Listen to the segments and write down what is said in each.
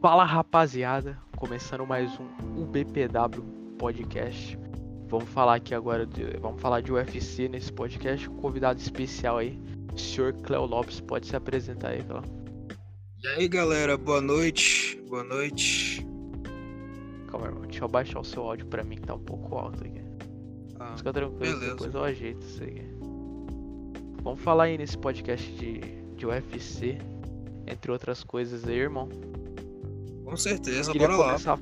Fala rapaziada, começando mais um UBPW podcast. Vamos falar aqui agora, de, vamos falar de UFC nesse podcast um convidado especial aí, o senhor Cleo Lopes. Pode se apresentar aí, Cleo. E aí galera, boa noite, boa noite. Calma, irmão, deixa eu baixar o seu áudio pra mim que tá um pouco alto aqui. Ah, Fica tranquilo, beleza. depois eu ajeito isso aqui. Vamos falar aí nesse podcast de, de UFC, entre outras coisas aí, irmão. Com certeza, Queria bora lá. começar,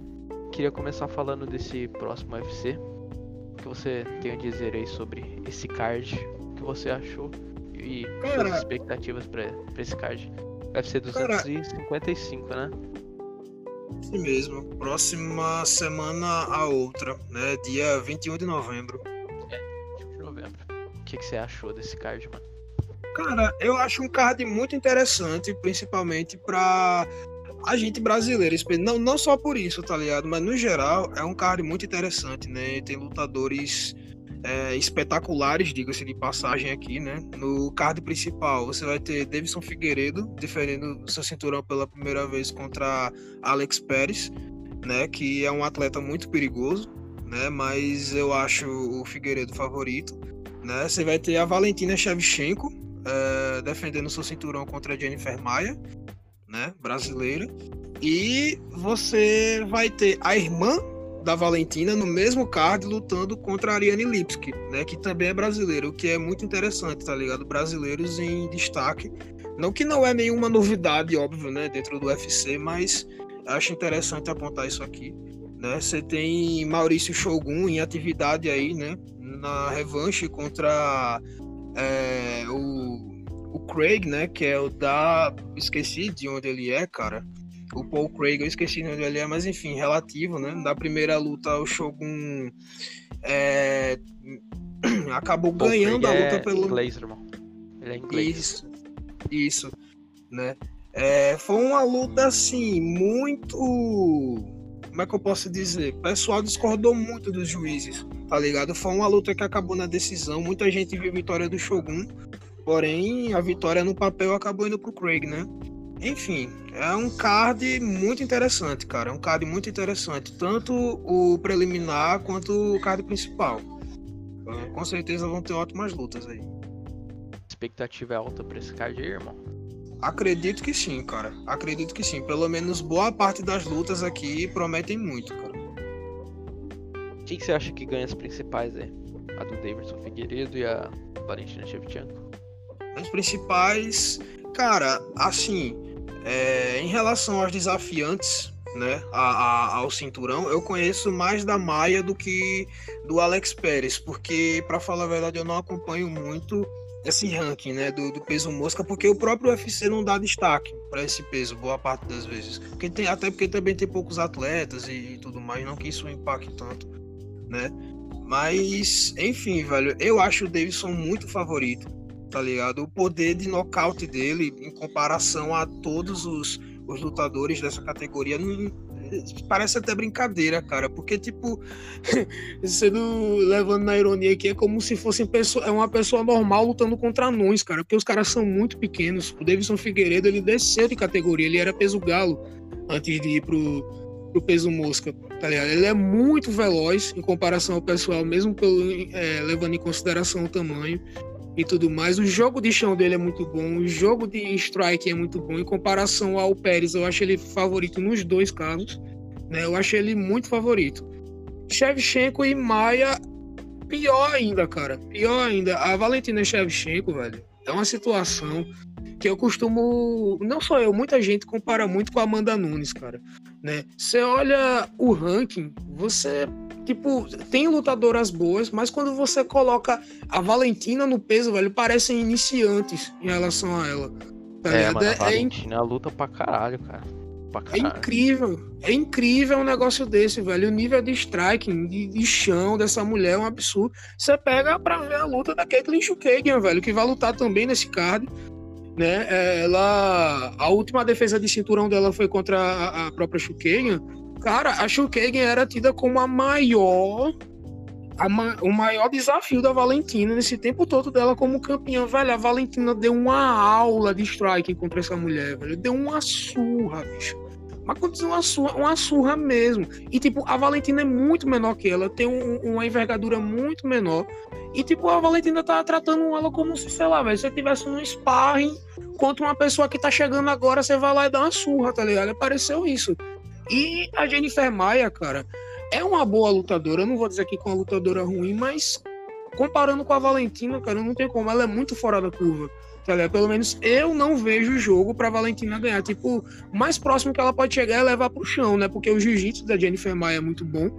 queria começar falando desse próximo UFC. O que você tem a dizer aí sobre esse card? O que você achou? E Cara- suas expectativas pra, pra esse card? UFC Cara- 255, né? Isso mesmo. Próxima semana a outra, né? Dia 21 de novembro. De novembro. O que, que você achou desse card, mano? Cara, eu acho um card muito interessante, principalmente pra a gente brasileira. espe- Não, não só por isso, tá ligado? Mas no geral é um card muito interessante, né? Tem lutadores é, espetaculares, diga-se de passagem aqui, né? No card principal você vai ter Davidson Figueiredo defendendo seu cinturão pela primeira vez contra Alex Pérez, né? Que é um atleta muito perigoso, né? Mas eu acho o Figueiredo favorito, né? Você vai ter a Valentina Shevchenko é, defendendo seu cinturão contra Jennifer Maia, né? Brasileira. E você vai ter a irmã da Valentina no mesmo card lutando contra a Ariane Lipski, né? Que também é brasileira, o que é muito interessante, tá ligado? Brasileiros em destaque. Não que não é nenhuma novidade, óbvio, né? Dentro do UFC, mas acho interessante apontar isso aqui. Né? Você tem Maurício Shogun em atividade aí, né? Na revanche contra é, o, o Craig, né? Que é o da. Esqueci de onde ele é, cara. O Paul Craig, eu esqueci de onde ele é, mas enfim, relativo, né? Na primeira luta, o Shogun é, acabou Paul ganhando a Craig luta é pelo. inglês, irmão. Ele é inglês. Isso, isso, né? É, foi uma luta assim muito, como é que eu posso dizer? O pessoal discordou muito dos juízes, tá ligado? Foi uma luta que acabou na decisão. Muita gente viu a vitória do Shogun, porém a vitória no papel acabou indo pro Craig, né? Enfim, é um card muito interessante, cara. É um card muito interessante, tanto o preliminar quanto o card principal. Então, Com certeza vão ter ótimas lutas aí. Expectativa é alta pra esse card aí, irmão. Acredito que sim, cara. Acredito que sim. Pelo menos boa parte das lutas aqui prometem muito, cara. Quem que você acha que ganha as principais aí? A do Davidson Figueiredo e a Valentina Shevchenko? As principais, cara, assim, é, em relação aos desafiantes, né, a- a- ao cinturão, eu conheço mais da Maia do que do Alex Pérez, porque, pra falar a verdade, eu não acompanho muito esse ranking, né, do, do peso mosca, porque o próprio UFC não dá destaque para esse peso, boa parte das vezes. Porque tem, até porque também tem poucos atletas e, e tudo mais, não que isso impacte tanto, né? Mas, enfim, velho, eu acho o Davidson muito favorito, tá ligado? O poder de nocaute dele, em comparação a todos os, os lutadores dessa categoria, não- parece até brincadeira, cara. Porque, tipo, sendo levando na ironia aqui, é como se fosse pessoa, é uma pessoa normal lutando contra anões, cara. Porque os caras são muito pequenos. O Davidson Figueiredo, ele desceu de categoria, ele era peso galo antes de ir pro, pro peso mosca, tá ligado? Ele é muito veloz em comparação ao pessoal, mesmo pelo, é, levando em consideração o tamanho e tudo mais. O jogo de chão dele é muito bom, o jogo de strike é muito bom. Em comparação ao Pérez, eu acho ele favorito nos dois casos, né? Eu acho ele muito favorito. Shevchenko e Maia, pior ainda, cara. Pior ainda. A Valentina Shevchenko, velho, é uma situação que eu costumo. Não só eu, muita gente compara muito com a Amanda Nunes, cara. Né? Você olha o ranking, você. Tipo, tem lutadoras boas, mas quando você coloca a Valentina no peso, velho, parecem iniciantes em relação a ela. Tá É, mano, a É- é in- Valentina luta pra caralho, cara. Pra é caralho. incrível. É incrível um negócio desse, velho. O nível de striking, de, de chão dessa mulher é um absurdo. Você pega pra ver a luta da Caitlyn Chukagian, velho, que vai lutar também nesse card. Né? Ela. A última defesa de cinturão dela foi contra a, a própria Chukagian. Cara, a Chukagian era tida como a maior. a ma- o maior desafio da Valentina nesse tempo todo dela como campeã, velho. A Valentina deu uma aula de striking contra essa mulher, velho. Deu uma surra, bicho. Mas aconteceu uma surra, uma surra mesmo. E, tipo, a Valentina é muito menor que ela, tem um, uma envergadura muito menor. E, tipo, a Valentina tá tratando ela como se, sei lá, velho, se você tivesse um sparring contra uma pessoa que tá chegando agora, você vai lá e dá uma surra, tá ligado? Apareceu isso. E a Jennifer Maia, cara, é uma boa lutadora. Eu não vou dizer que é uma lutadora ruim, mas comparando com a Valentina, cara, não tem como. Ela é muito fora da curva. Tá? Pelo menos eu não vejo o jogo pra Valentina ganhar. Tipo, o mais próximo que ela pode chegar é levar pro chão, né? Porque o jiu-jitsu da Jennifer Maia é muito bom.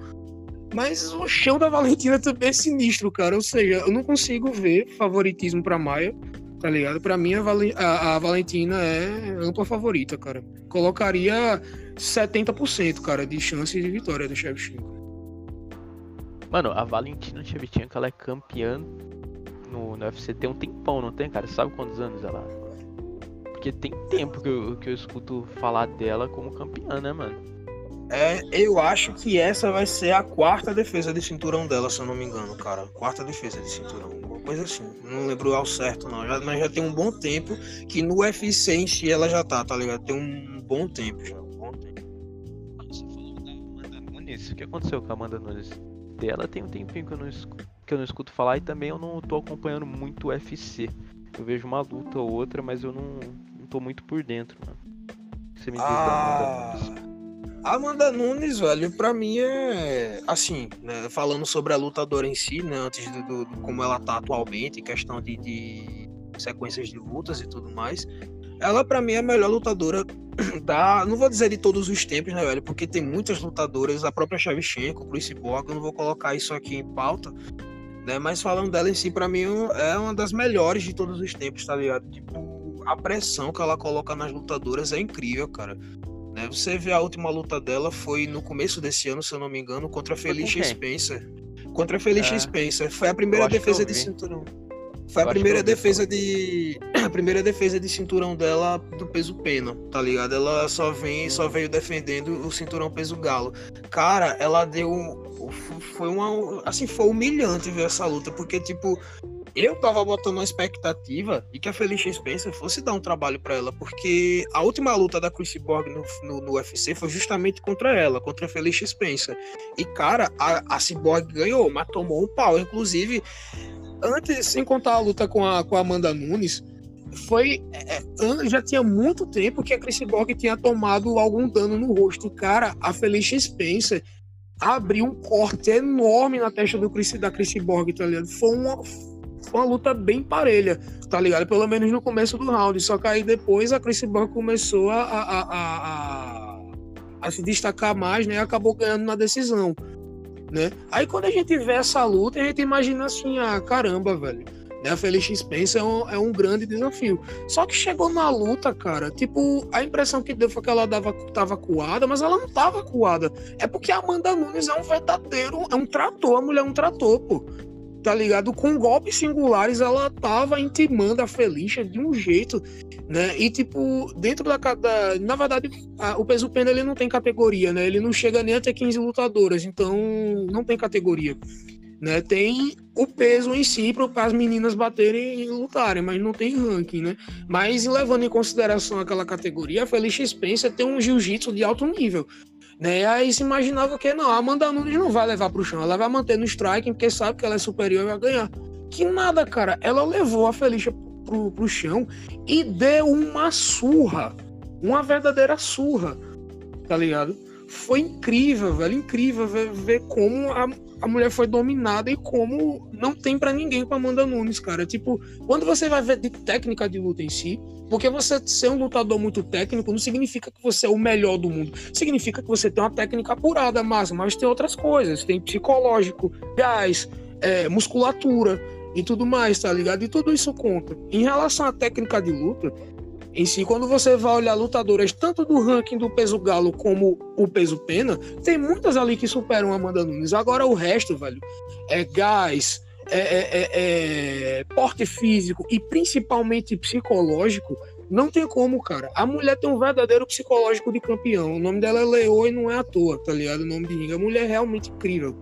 Mas o chão da Valentina também é sinistro, cara. Ou seja, eu não consigo ver favoritismo pra Maia, tá ligado? Pra mim, a, a, a Valentina é ampla favorita, cara. Colocaria 70%, cara, de chance de vitória do Shevchenko. Mano, a Valentina Shevchenko, ela é campeã no, no UFC tem um tempão, não tem, cara? Você sabe quantos anos ela? Porque tem tempo que eu, que eu escuto falar dela como campeã, né, mano? É, eu acho que essa vai ser a quarta defesa de cinturão dela, se eu não me engano, cara. Quarta defesa de cinturão, uma coisa assim. Não lembro ao certo, não. Já, mas já tem um bom tempo que no UFC em si ela já tá, tá ligado? Tem um bom tempo já. Um bom tempo. Você falou da Amanda Nunes. O que aconteceu com a Amanda Nunes? Dela tem um tempinho que eu não, que eu não escuto falar e também eu não tô acompanhando muito o UFC. Eu vejo uma luta ou outra, mas eu não, não tô muito por dentro, mano. Você me diz ah... da Amanda Nunes? Amanda Nunes, velho, pra mim é assim, né, falando sobre a lutadora em si, né, antes do, do, do como ela tá atualmente, questão de, de, sequências de lutas e tudo mais, ela pra mim é a melhor lutadora da, não vou dizer de todos os tempos, né, velho, porque tem muitas lutadoras, a própria Shevchenko, o Chris Borg, eu não vou colocar isso aqui em pauta, né, mas falando dela em si, pra mim é uma das melhores de todos os tempos, tá ligado? Tipo, a pressão que ela coloca nas lutadoras é incrível, cara. Né? Você vê a última luta dela foi no começo desse ano, se eu não me engano, contra a Felicia Spencer. Contra a Felicia é. Spencer. Foi a primeira defesa de cinturão. Foi a primeira defesa de. A primeira defesa de cinturão dela do peso pena, tá ligado? Ela só vem, só veio defendendo o cinturão peso galo. Cara, ela deu. Foi uma. Assim, foi humilhante ver essa luta, porque, tipo, eu tava botando uma expectativa de que a Felicia Spencer fosse dar um trabalho para ela, porque a última luta da Chris Borg no, no, no, UFC foi justamente contra ela, contra a Felicia Spencer. E, cara, a, a Cyborg ganhou, mas tomou um pau. Inclusive, antes, sem contar a luta com a, com a Amanda Nunes, foi. É, já tinha muito tempo que a Chris Borg tinha tomado algum dano no rosto. Cara, a Felicia Spencer abriu um corte enorme na testa do Chris, da Chris Borg, tá ligado? Foi uma foi uma luta bem parelha, tá ligado? Pelo menos no começo do round. Só que aí depois a Chris Brown começou a, a, a, a, a se destacar mais, né? Acabou ganhando na decisão, né? Aí quando a gente vê essa luta, a gente imagina assim, ah, caramba, velho. Né? A Felix Spencer é um, é um grande desafio. Só que chegou na luta, cara, tipo, a impressão que deu foi que ela dava, tava coada, mas ela não tava coada. É porque a Amanda Nunes é um verdadeiro, é um trator, a mulher é um trator, pô tá ligado? Com golpes singulares, ela tava intimando a Felicia de um jeito, né? E, tipo, dentro da. da na verdade, a, o peso pena ele não tem categoria, né? Ele não chega nem a ter 15 lutadoras, então não tem categoria. Né, tem o peso em si para as meninas baterem e lutarem, mas não tem ranking, né? Mas levando em consideração aquela categoria, a Felicia Spencer tem um jiu-jitsu de alto nível. Né? Aí se imaginava que não, a Amanda Nunes não vai levar pro chão, ela vai manter no striking, porque sabe que ela é superior e vai ganhar. Que nada, cara. Ela levou a Felicia pro, pro chão e deu uma surra. Uma verdadeira surra. Tá ligado? Foi incrível, velho. Incrível ver, ver como a, a mulher foi dominada e como não tem para ninguém com a Amanda Nunes, cara. Tipo, quando você vai ver de técnica de luta em si, porque você ser um lutador muito técnico não significa que você é o melhor do mundo. Significa que você tem uma técnica apurada, mas, mas tem outras coisas. Tem psicológico, gás, é, musculatura e tudo mais, tá ligado? E tudo isso conta. Em relação à técnica de luta, em si, quando você vai olhar lutadoras tanto do ranking do peso galo como o peso pena, tem muitas ali que superam Amanda Nunes. Agora o resto, velho, é gás, é, é, é, é, porte físico e principalmente psicológico, não tem como, cara. A mulher tem um verdadeiro psicológico de campeão. O nome dela é Leo e não é à toa, tá ligado? O nome de ninguém. A mulher é realmente incrível,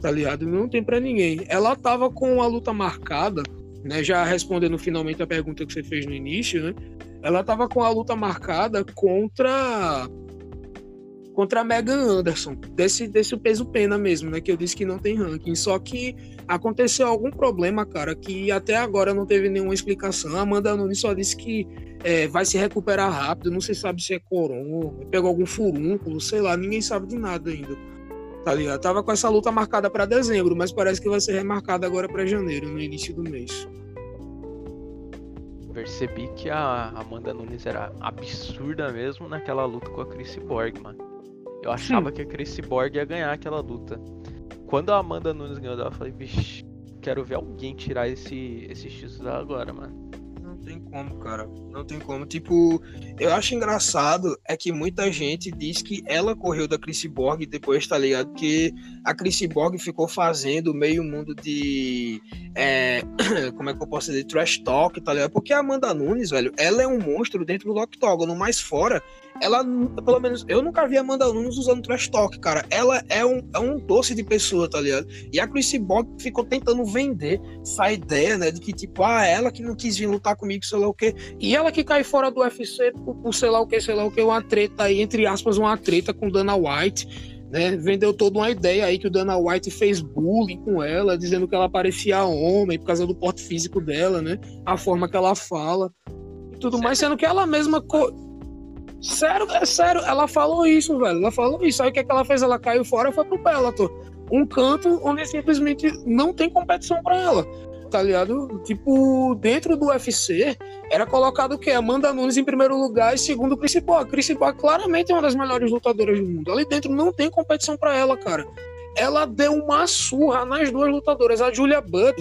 tá ligado? Não tem para ninguém. Ela tava com a luta marcada, né? Já respondendo finalmente a pergunta que você fez no início, né? Ela tava com a luta marcada contra contra a Megan Anderson, desse, desse peso pena mesmo, né? Que eu disse que não tem ranking. Só que aconteceu algum problema, cara, que até agora não teve nenhuma explicação. A Amanda Nunes só disse que é, vai se recuperar rápido, não se sabe se é corona, pegou algum furúnculo, sei lá, ninguém sabe de nada ainda. Tá ligado? Tava com essa luta marcada para dezembro, mas parece que vai ser remarcada agora para janeiro, no início do mês percebi que a Amanda Nunes era absurda mesmo naquela luta com a Chris Borg, mano. Eu achava Sim. que a Chris Borg ia ganhar aquela luta. Quando a Amanda Nunes ganhou eu falei, vixe, quero ver alguém tirar esse, esse X agora, mano tem como, cara. Não tem como. Tipo, eu acho engraçado é que muita gente diz que ela correu da Chris Borg depois, tá ligado? Que a Chris Borg ficou fazendo meio mundo de. É, como é que eu posso dizer? Trash talk, tá ligado? Porque a Amanda Nunes, velho, ela é um monstro dentro do octógono, mas fora ela, pelo menos, eu nunca vi a Amanda Nunes usando trash talk, cara. Ela é um, é um doce de pessoa, tá ligado? E a Chrissy Borg ficou tentando vender essa ideia, né, de que, tipo, ah, ela que não quis vir lutar comigo, sei lá o quê. E ela que cai fora do UFC por, por sei lá o quê, sei lá o quê, uma treta aí, entre aspas, uma treta com Dana White. Né, vendeu toda uma ideia aí que o Dana White fez bullying com ela, dizendo que ela parecia homem por causa do porte físico dela, né? A forma que ela fala e tudo mais, sendo que ela mesma Sério, é sério, ela falou isso, velho. Ela falou isso. Aí o que, é que ela fez? Ela caiu fora e foi pro Bellator. Um canto onde simplesmente não tem competição para ela. Tá ligado? Tipo, dentro do UFC, era colocado o quê? Amanda Nunes em primeiro lugar e segundo o Chris Paul. A Chris Paul claramente é uma das melhores lutadoras do mundo. Ali dentro não tem competição para ela, cara. Ela deu uma surra nas duas lutadoras. A Julia Budd,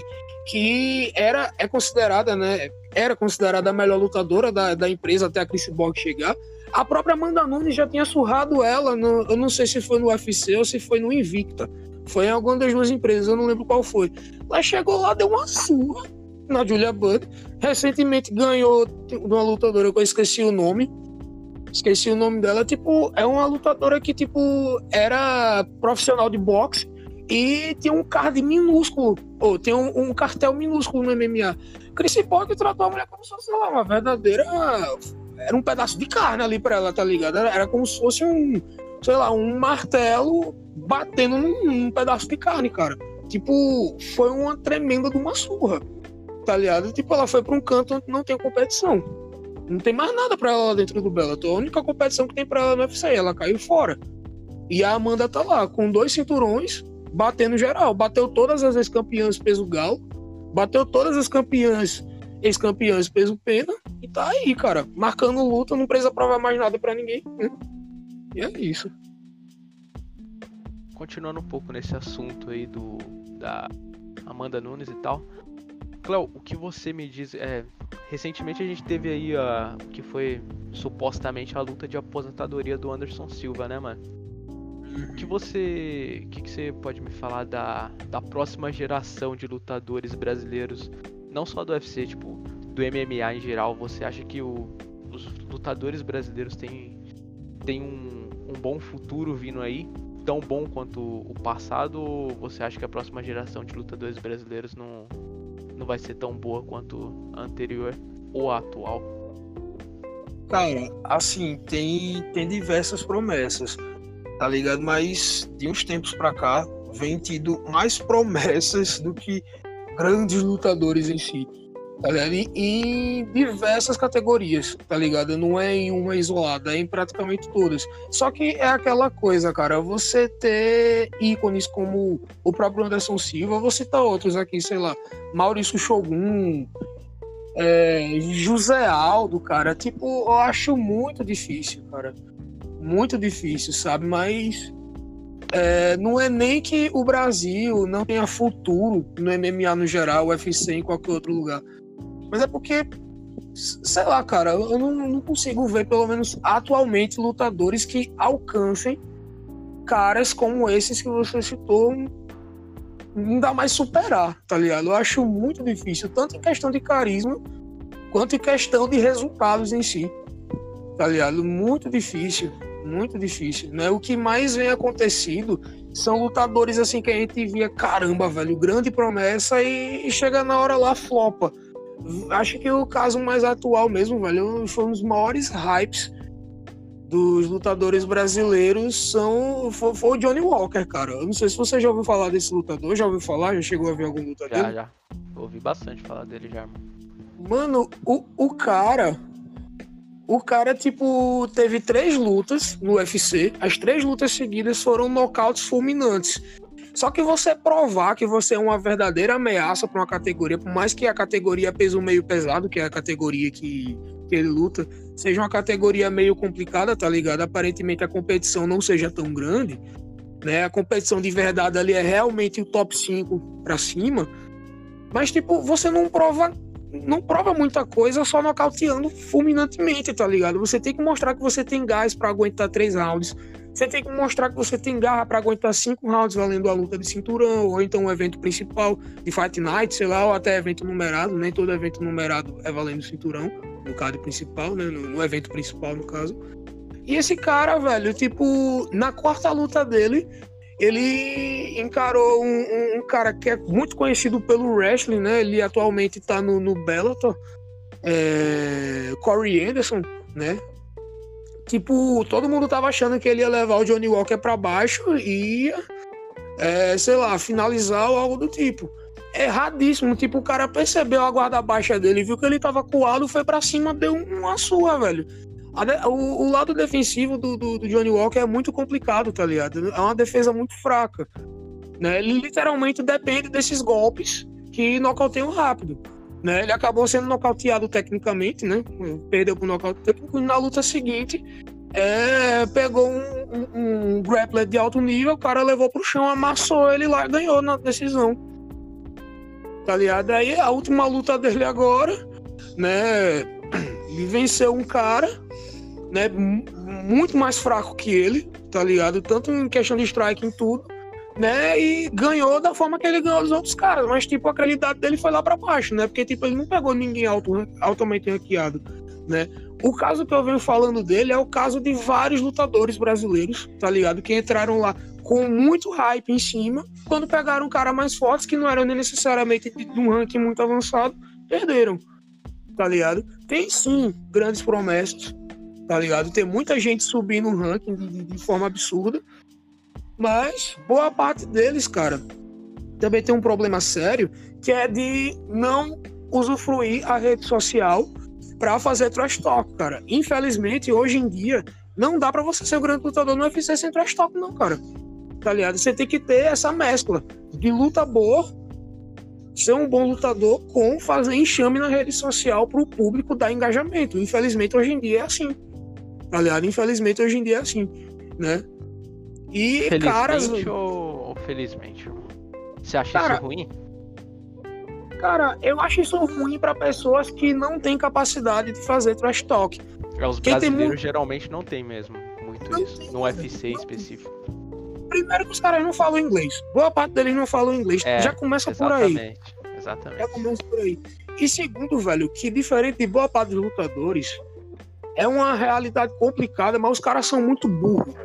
que era, é considerada, né? Era considerada a melhor lutadora da, da empresa até a Chris Borg chegar a própria Amanda Nunes já tinha surrado ela, no, eu não sei se foi no UFC ou se foi no Invicta. Foi em alguma das duas empresas, eu não lembro qual foi. Ela chegou lá, deu uma surra na Julia Budd. Recentemente ganhou de uma lutadora que eu esqueci o nome. Esqueci o nome dela. Tipo, é uma lutadora que, tipo, era profissional de boxe e tinha um card minúsculo. Ou tem um, um, cartel minúsculo no MMA. Chris Paul tratou a mulher como se fosse lá, uma verdadeira era um pedaço de carne ali pra ela, tá ligado? Era, era como se fosse um, sei lá, um martelo batendo num, num, pedaço de carne, cara. Tipo, foi uma tremenda de uma surra, tá ligado? Tipo, ela foi pra um canto onde não tem competição. Não tem mais nada pra ela lá dentro do Bellator. A única competição que tem pra ela no UFC, ela caiu fora. E a Amanda tá lá, com dois cinturões, batendo geral. Bateu todas as ex-campeãs peso galo, bateu todas as campeãs ex-campeões peso pena e tá aí, cara, marcando luta, não precisa provar mais nada para ninguém. E é isso. Continuando um pouco nesse assunto aí do da Amanda Nunes e tal. Cléo, o que você me diz é recentemente a gente teve aí a o que foi supostamente a luta de aposentadoria do Anderson Silva, né, mano? O que você, o que, que você pode me falar da, da próxima geração de lutadores brasileiros não só do UFC, tipo, do MMA em geral, você acha que o, os lutadores brasileiros têm, têm um, um bom futuro vindo aí? Tão bom quanto o passado? Ou você acha que a próxima geração de lutadores brasileiros não, não vai ser tão boa quanto a anterior ou a atual? Cara, assim, tem, tem diversas promessas, tá ligado? Mas de uns tempos pra cá, vem tido mais promessas do que grandes lutadores em si, tá ligado? Em, diversas categorias, tá ligado? Não é em uma isolada, é em praticamente todas. Só que é aquela coisa, cara, você ter ícones como o próprio Anderson Silva, você tá outros aqui, sei lá, Maurício Shogun, é, José Aldo, cara, tipo, eu acho muito difícil, cara. Muito difícil, sabe? Mas é, não é nem que o Brasil não tenha futuro no MMA no geral, UFC em qualquer outro lugar. Mas é porque, sei lá, cara, eu não, não consigo ver, pelo menos atualmente, lutadores que alcancem caras como esses que você citou. Não dá mais superar, tá ligado? Eu acho muito difícil, tanto em questão de carisma, quanto em questão de resultados em si. Tá ligado? Muito difícil muito difícil, né? O que mais vem acontecido são lutadores assim que a gente via, caramba, velho, grande promessa e, e chega na hora lá flopa. Acho que o caso mais atual mesmo, velho, foi um dos maiores hypes dos lutadores brasileiros são foi, foi, o Johnny Walker, cara. Eu não sei se você já ouviu falar desse lutador, já ouviu falar? Já chegou a ver algum lutador? Já, já. Ouvi bastante falar dele já. Mano, o, o cara. O cara, tipo, teve três lutas no UFC. As três lutas seguidas foram nocautes fulminantes. Só que você provar que você é uma verdadeira ameaça para uma categoria, por mais que a categoria peso meio pesado, que é a categoria que, que ele luta, seja uma categoria meio complicada, tá ligado? Aparentemente a competição não seja tão grande, né? A competição de verdade ali é realmente o top 5 para cima. Mas, tipo, você não prova não prova muita coisa só nocauteando fulminantemente, tá ligado? Você tem que mostrar que você tem gás para aguentar três rounds. Você tem que mostrar que você tem garra para aguentar cinco rounds valendo a luta de cinturão, ou então o evento principal de Fight Night, sei lá, ou até evento numerado. Nem todo evento numerado é valendo cinturão, no caso principal, né? No, no evento principal, no caso. E esse cara, velho, tipo, na quarta luta dele, ele encarou um, um, um, cara que é muito conhecido pelo wrestling, né? Ele atualmente tá no, no Bellator, é, Corey Anderson, né? Tipo, todo mundo tava achando que ele ia levar o Johnny Walker para baixo e é, sei lá, finalizar ou algo do tipo. Erradíssimo, tipo, o cara percebeu a guarda baixa dele, viu que ele tava coado, foi para cima, deu uma sua, velho o, o, lado defensivo do, do, do, Johnny Walker é muito complicado, tá ligado? É uma defesa muito fraca. Né? Ele literalmente depende desses golpes que nocauteiam rápido. Né? Ele acabou sendo nocauteado tecnicamente, né? Perdeu pro nocaute técnico e na luta seguinte é, pegou um, um, um, grappler de alto nível, o cara levou pro chão, amassou ele lá e ganhou na decisão. Tá ligado? Aí a última luta dele agora, né? Venceu um cara né, muito mais fraco que ele, tá ligado? Tanto em questão de strike em tudo, né? E ganhou da forma que ele ganhou dos outros caras, mas tipo a credibilidade dele foi lá para baixo, né? Porque tipo ele não pegou ninguém alto, altamente ranqueado, né? O caso que eu venho falando dele é o caso de vários lutadores brasileiros, tá ligado? Que entraram lá com muito hype em cima, quando pegaram um cara mais forte, que não era nem necessariamente de um ranking muito avançado, perderam, tá ligado? Tem sim grandes promessas, tá ligado? Tem muita gente subindo o ranking de, de, forma absurda, mas boa parte deles, cara, também tem um problema sério, que é de não usufruir a rede social para fazer trash talk, cara. Infelizmente, hoje em dia, não dá para você ser um grande lutador no UFC sem trash talk, não, cara. Tá ligado? Você tem que ter essa mescla de luta boa, ser um bom lutador, com fazer enxame na rede social para o público dar engajamento. Infelizmente, hoje em dia é assim. Aliás, infelizmente hoje em dia é assim, né? E felizmente caras. Ou, ou felizmente? Você acha cara, isso ruim? Cara, eu acho isso ruim para pessoas que não têm capacidade de fazer trash talk. É, os Quem brasileiros muito... geralmente não tem mesmo muito não isso, tem, no UFC específico. Primeiro que os caras não falam inglês. Boa parte deles não falam inglês. É, Já começa por aí. Exatamente. Já começa por aí. E segundo, velho, que diferente de boa parte dos lutadores, é uma realidade complicada, mas os caras são muito burros.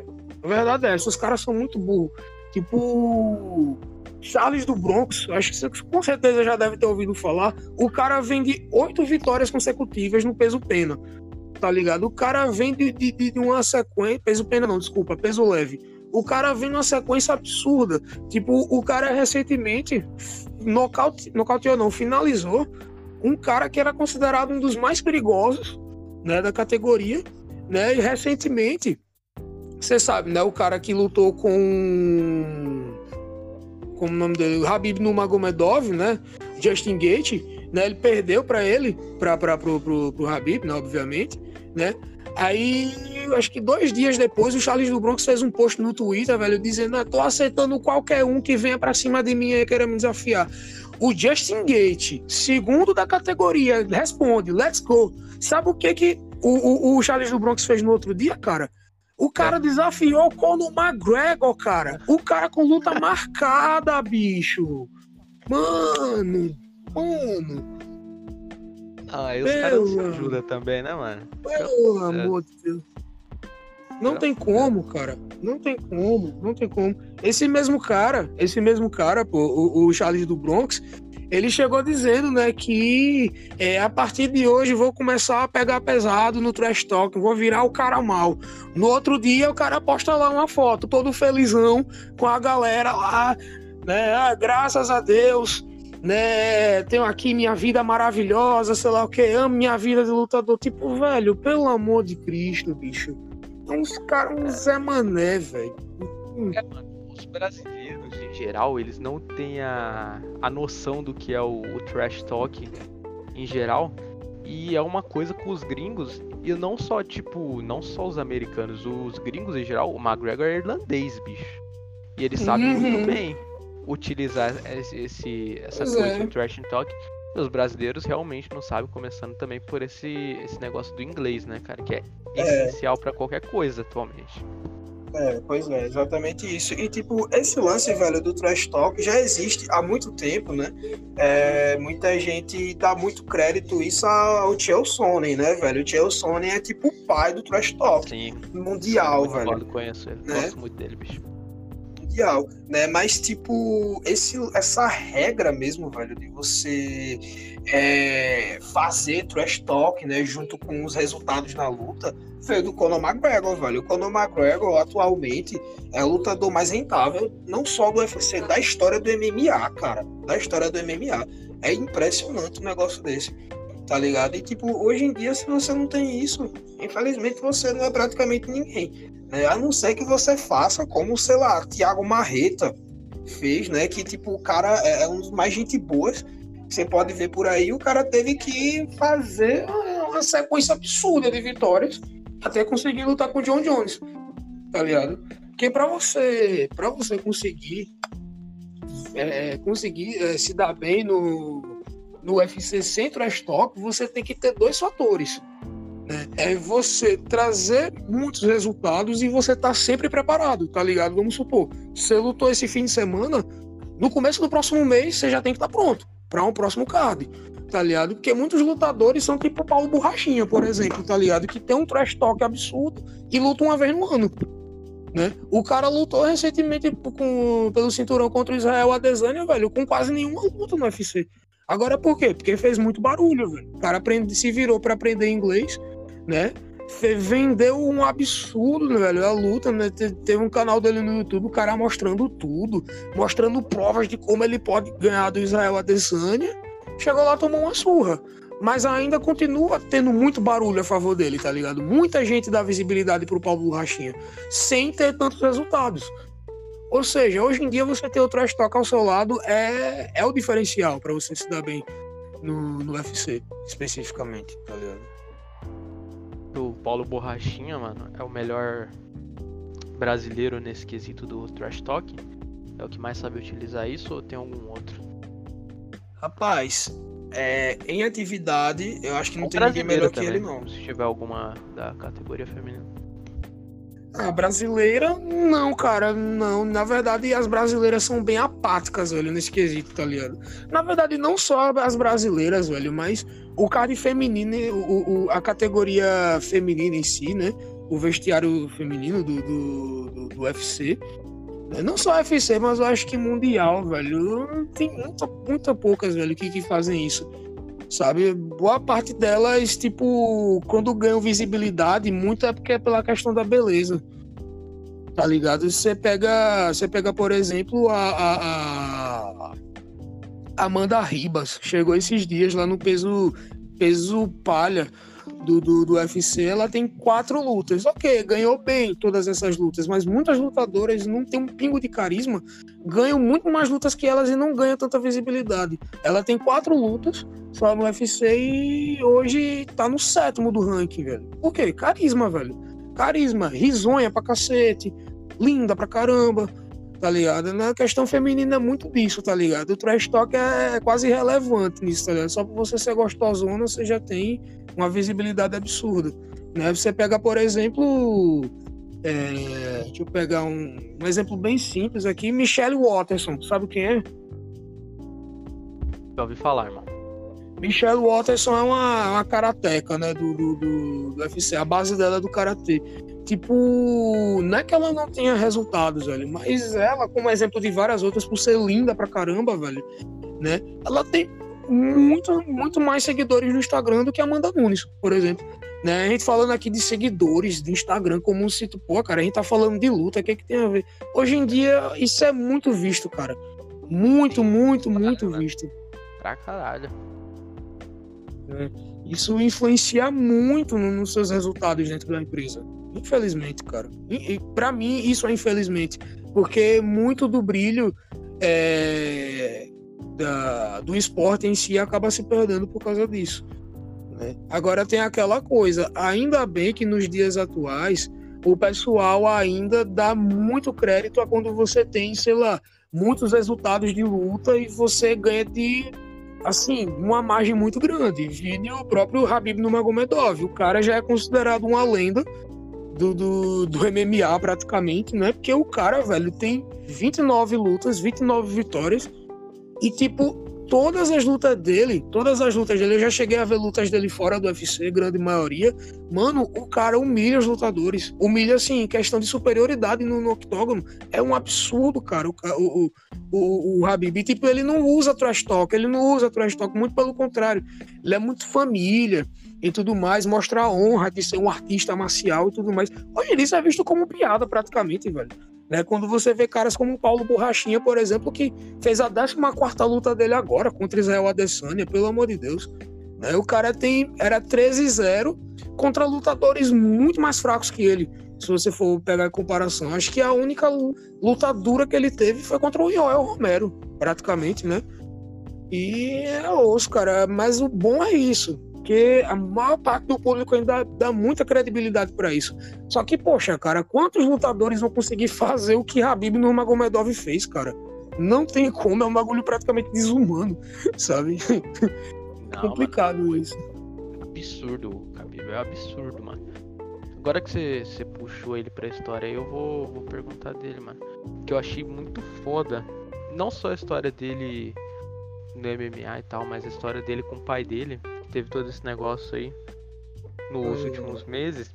A verdade é essa, os caras são muito burros. Tipo, Charles do Bronx, acho que você com certeza já deve ter ouvido falar. O cara vem de oito vitórias consecutivas no peso pena. Tá ligado? O cara vem de, de, de uma sequência. Peso pena não, desculpa, peso leve. O cara vem numa sequência absurda. Tipo, o cara recentemente nocaute, nocauteou, não, finalizou um cara que era considerado um dos mais perigosos né, da categoria, né? E recentemente, você sabe, né, o cara que lutou com como o nome dele, Habib Nurmagomedov, né? Justin Gate, né? Ele perdeu para ele, para pro, pro, pro Habib, né, obviamente, né? Aí, acho que dois dias depois, o Charles do Bronx fez um post no Twitter, velho, dizendo: ah, tô aceitando qualquer um que venha para cima de mim e queira me desafiar. O Justin Gate, segundo da categoria, responde: let's go. Sabe o que que o, o, o Charles do Bronx fez no outro dia, cara? O cara desafiou o Conor McGregor, cara. O cara com luta marcada, bicho. Mano, mano. Ah, e os caras se ajudam também, né, mano? Pelo é. amor de Deus. Não tem como, cara. Não tem como, não tem como. Esse mesmo cara, esse mesmo cara, pô, o, o Charles do Bronx, ele chegou dizendo, né, que é, a partir de hoje vou começar a pegar pesado no trash talk, vou virar o cara mal. No outro dia o cara posta lá uma foto, todo felizão, com a galera lá, né, ah, graças a Deus, né, tenho aqui minha vida maravilhosa, sei lá o que, amo minha vida de lutador. Tipo, velho, pelo amor de Cristo, bicho. É uns caras, um Zé Mané, velho. É, mano, os brasileiros, em geral, eles não têm a, a noção do que é o, o trash talk em geral. E é uma coisa com os gringos, e não só, tipo, não só os americanos, os gringos em geral, o McGregor é irlandês, bicho. E ele sabe uhum. muito bem utilizar esse, essa pois coisa é. do trash talk. Os brasileiros realmente não sabem, começando também por esse, esse negócio do inglês, né, cara? Que é, é. essencial para qualquer coisa atualmente. É, pois é, exatamente isso. E, tipo, esse lance, velho, do trash talk já existe há muito tempo, né? É, muita gente dá muito crédito isso ao Chael Sonnen, né, velho? O Chael Sonnen é, tipo, o pai do trash talk Sim. mundial, velho. Eu conheço ele, né? gosto muito dele, bicho mundial, né? Mas, tipo, esse, essa regra mesmo, velho, de você é, fazer trash talk, né, junto com os resultados na luta, veio do Conor McGregor, velho. O Conor McGregor, atualmente, é o lutador mais rentável, não só do UFC, da história do MMA, cara. Da história do MMA. É impressionante um negócio desse tá ligado? E tipo, hoje em dia, se você não tem isso, infelizmente você não é praticamente ninguém. Né? A não ser que você faça como, sei lá, Thiago Marreta fez, né? Que tipo, o cara é, é um dos mais gente boas você pode ver por aí. O cara teve que fazer uma sequência absurda de vitórias até conseguir lutar com o John Jones, tá ligado? Porque para você, para você conseguir é, conseguir é, se dar bem no, no UFC trash talk, você tem que ter dois fatores né? É você trazer muitos resultados e você tá sempre preparado, tá ligado? Vamos supor, você lutou esse fim de semana, no começo do próximo mês você já tem que estar tá pronto para um próximo card, tá ligado? Porque muitos lutadores são tipo Paulo Borrachinha, por exemplo, tá ligado? Que tem um trash talk absurdo e luta uma vez no ano. Né? O cara lutou recentemente com, pelo cinturão contra o Israel Adesanya, velho, com quase nenhuma luta no UFC. Agora por quê? Porque fez muito barulho, velho. O cara aprende, se virou para aprender inglês, né? Vendeu um absurdo, né, velho, a luta, né? Teve um canal dele no YouTube, o cara mostrando tudo, mostrando provas de como ele pode ganhar do Israel Adesanya. Chegou lá, tomou uma surra. Mas ainda continua tendo muito barulho a favor dele, tá ligado? Muita gente dá visibilidade pro Paulo Borrachinha, sem ter tantos resultados. Ou seja, hoje em dia você ter o trash talk ao seu lado é, é o diferencial para você se dar bem no, no UFC, especificamente, tá ligado? o Paulo Borrachinha, mano, é o melhor brasileiro nesse quesito do trash talk? É o que mais sabe utilizar isso ou tem algum outro? Rapaz, é, em atividade, eu acho que não tem ninguém melhor também, que ele, não. Se tiver alguma da categoria feminina. A brasileira, não, cara, não. Na verdade, as brasileiras são bem apáticas, velho, nesse quesito, tá ligado? Na verdade, não só as brasileiras, velho, mas o card feminino, o, o, a categoria feminina em si, né? O vestiário feminino do, do, do, do UFC. Né? Não só UFC, mas eu acho que mundial, velho. Tem muita, muita poucas, velho, que, que fazem isso sabe? Boa parte delas, tipo, quando ganham visibilidade, muito é porque é pela questão da beleza. Tá ligado? Você pega, você pega por exemplo, a, a, a Amanda Ribas, chegou esses dias lá no peso, peso palha do, do, do UFC, ela tem quatro lutas. Ok, ganhou bem todas essas lutas, mas muitas lutadoras não tem um pingo de carisma, ganham muito mais lutas que elas e não ganham tanta visibilidade. Ela tem quatro lutas só no UFC e hoje tá no sétimo do ranking, velho. Por quê? Carisma, velho. Carisma, risonha pra cacete, linda pra caramba tá ligado? Na questão feminina é muito disso, tá ligado? O trash talk é quase irrelevante nisso, tá ligado? Só por você ser gostosona, você já tem uma visibilidade absurda. Né? Você pega, por exemplo, é, deixa eu pegar um, um, exemplo bem simples aqui, Michelle Watterson, sabe quem é? Já ouvi falar, irmão. Michelle Watterson é uma, uma karateca, né, do, do, do, do UFC, a base dela é do karatê. Tipo, não é que ela não tenha resultados, velho, mas ela, como exemplo de várias outras, por ser linda pra caramba, velho, né? Ela tem muito, muito mais seguidores no Instagram do que a Amanda Nunes, por exemplo. Né? A gente falando aqui de seguidores do Instagram, como um cito, pô, cara, a gente tá falando de luta, o que, é que tem a ver? Hoje em dia, isso é muito visto, cara. Muito, Sim, muito, muito né? visto. Pra caralho. É. Isso influencia muito no, nos seus resultados dentro da empresa. Infelizmente, cara. E, e para mim, isso é infelizmente. Porque muito do brilho é, da, do esporte em si acaba se perdendo por causa disso. Né? Agora tem aquela coisa, ainda bem que nos dias atuais o pessoal ainda dá muito crédito a quando você tem, sei lá, muitos resultados de luta e você ganha de assim, uma margem muito grande. Vídeo o próprio Habib Nurmagomedov, o cara já é considerado uma lenda do, do, do MMA praticamente, né? Porque o cara, velho, tem 29 lutas, 29 vitórias e tipo todas as lutas dele, todas as lutas dele, eu já cheguei a ver lutas dele fora do UFC, grande maioria. Mano, o cara humilha os lutadores. Humilha, assim, questão de superioridade no, no octógono. É um absurdo, cara. O, o, o, o Habib, tipo, ele não usa trash talk, ele não usa trash talk, muito pelo contrário. Ele é muito família e tudo mais, mostra a honra de ser um artista marcial e tudo mais. Hoje isso é visto como piada, praticamente, velho. Né? Quando você vê caras como o Paulo Borrachinha, por exemplo, que fez a 14 luta dele agora contra Israel Adesanya, pelo amor de Deus. Né? O cara tem era 13-0 contra lutadores muito mais fracos que ele. Se você for pegar em comparação, acho que a única luta dura que ele teve foi contra o Joel Romero, praticamente, né? E é osso, cara. Mas o bom é isso porque a maior parte do público ainda dá muita credibilidade para isso. Só que, poxa, cara, quantos lutadores vão conseguir fazer o que Habib Nurmagomedov fez, cara? Não tem como, é um bagulho praticamente desumano, sabe? Não, complicado mano, isso. Absurdo, Habib, é absurdo, mano. Agora que você, você puxou ele pra história, eu vou, vou perguntar dele, mano. Que eu achei muito foda. Não só a história dele no MMA e tal, mas a história dele com o pai dele teve todo esse negócio aí nos hum. últimos meses.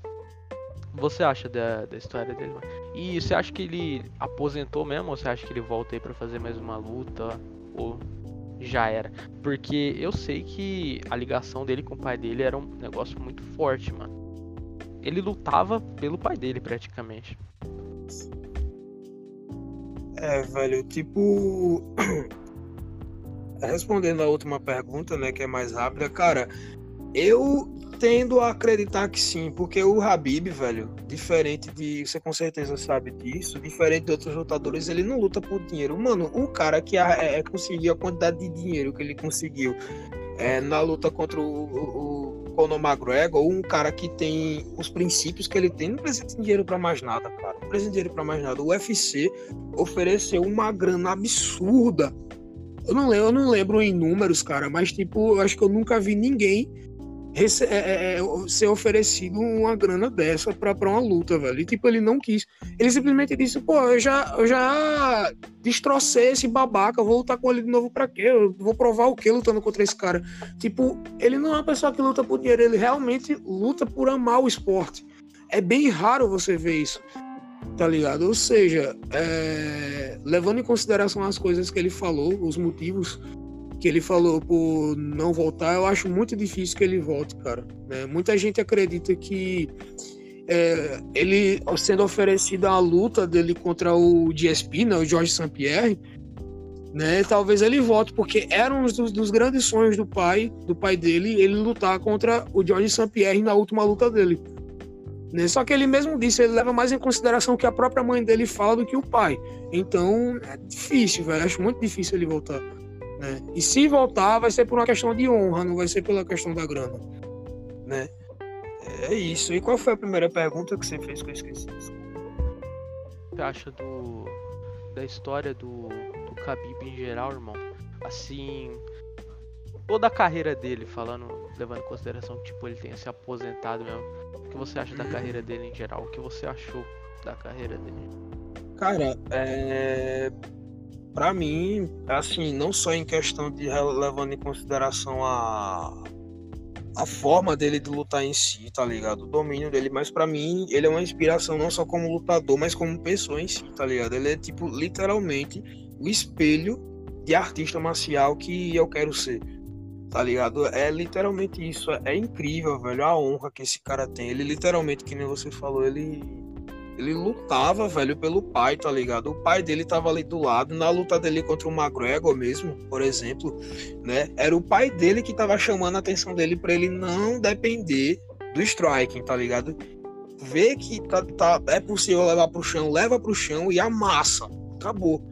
Você acha da, da história dele? E você acha que ele aposentou mesmo? Ou você acha que ele volta aí pra fazer mais uma luta? Ou já era? Porque eu sei que a ligação dele com o pai dele era um negócio muito forte, mano. Ele lutava pelo pai dele praticamente. É, velho, tipo. respondendo a última pergunta, né, que é mais rápida, cara, eu tendo a acreditar que sim, porque o Habib, velho, diferente de. Você com certeza sabe disso, diferente de outros lutadores, ele não luta por dinheiro. Mano, o cara que é, é, conseguiu a quantidade de dinheiro que ele conseguiu é, na luta contra o, o, o Conor McGregor, um cara que tem os princípios que ele tem, não precisa de dinheiro para mais nada, cara. Não precisa de dinheiro para mais nada. O UFC ofereceu uma grana absurda eu não, lembro, eu não lembro em números, cara, mas tipo, eu acho que eu nunca vi ninguém é, é, é ser oferecido uma grana dessa pra, pra uma luta, velho. E tipo, ele não quis. Ele simplesmente disse, pô, eu já, eu já destrocei esse babaca, vou lutar com ele de novo pra quê? Eu vou provar o quê lutando contra esse cara? Tipo, ele não é uma pessoa que luta por dinheiro, ele realmente luta por amar o esporte. É bem raro você ver isso tá ligado? Ou seja, é, levando em consideração as coisas que ele falou, os motivos que ele falou por não voltar, eu acho muito difícil que ele volte, cara. Né? Muita gente acredita que é, ele sendo oferecido a luta dele contra o GSP, né, o Jorge St. Pierre, né, talvez ele volte, porque era um dos, dos, grandes sonhos do pai, do pai dele, ele lutar contra o Jorge St. Pierre na última luta dele. Né? Só que ele mesmo disse, ele leva mais em consideração o que a própria mãe dele fala do que o pai. Então é difícil, velho. Acho muito difícil ele voltar. Né? E se voltar, vai ser por uma questão de honra, não vai ser pela questão da grana. Né? É isso. E qual foi a primeira pergunta que você fez que eu esqueci? O que você acha do, da história do, do Khabib em geral, irmão? Assim, toda a carreira dele, falando, levando em consideração que tipo, ele tenha se aposentado mesmo. O que você acha da carreira dele em geral? O que você achou da carreira dele? Cara, é. Pra mim, assim, não só em questão de levando em consideração a, a forma dele de lutar em si, tá ligado? O domínio dele, mas para mim ele é uma inspiração não só como lutador, mas como pessoa em si, tá ligado? Ele é tipo literalmente o espelho de artista marcial que eu quero ser. Tá ligado? É literalmente isso. É, incrível, velho, a honra que esse cara tem. Ele literalmente, que nem você falou, ele ele lutava, velho, pelo pai, tá ligado? O pai dele tava ali do lado, na luta dele contra o McGregor mesmo, por exemplo, né? Era o pai dele que tava chamando a atenção dele para ele não depender do striking, tá ligado? Vê que tá, tá, é possível levar pro chão, leva pro chão e amassa. Acabou.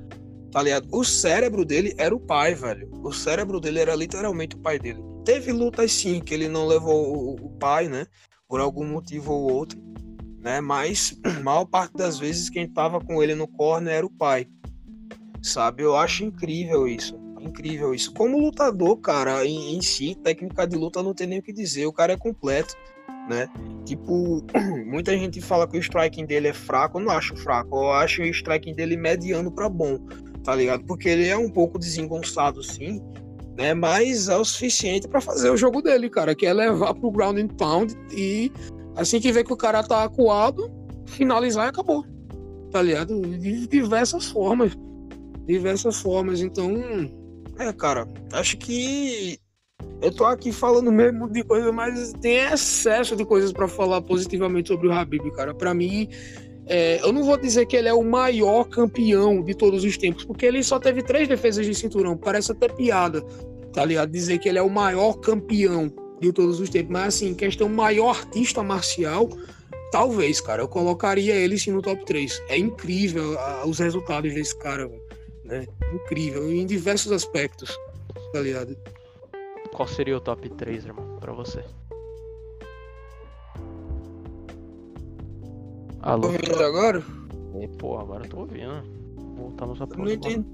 Tá ligado? O cérebro dele era o pai, velho. O cérebro dele era literalmente o pai dele. Teve lutas sim que ele não levou o, pai, né? Por algum motivo ou outro né? Mas maior parte das vezes quem tava com ele no corner era o pai. Sabe? Eu acho incrível isso. Incrível isso. Como lutador, cara, em, em si, técnica de luta não tem nem o que dizer. O cara é completo, né? Tipo, muita gente fala que o striking dele é fraco. Eu não acho fraco. Eu acho o striking dele mediano para bom, tá ligado? Porque ele é um pouco desengonçado, sim, né? Mas é o suficiente para fazer o jogo dele, cara, que é levar pro ground and pound e Assim que vê que o cara tá acuado, finalizar e acabou. Tá ligado? De diversas formas. Diversas formas. Então, é, cara, acho que eu tô aqui falando mesmo de coisa, mas tem excesso de coisas para falar positivamente sobre o Habib, cara. Para mim, é, eu não vou dizer que ele é o maior campeão de todos os tempos, porque ele só teve três defesas de cinturão. Parece até piada, tá ligado? Dizer que ele é o maior campeão de todos os tempos. Mas assim, questão maior artista marcial, talvez, cara. Eu colocaria ele sim no top 3. É incrível a, os resultados desse cara, né? Incrível, em diversos aspectos, tá ligado? Qual seria o top 3, irmão, pra você? Alô? Tá ouvindo agora? E, pô, agora eu tô ouvindo. Voltamos a Não entendi.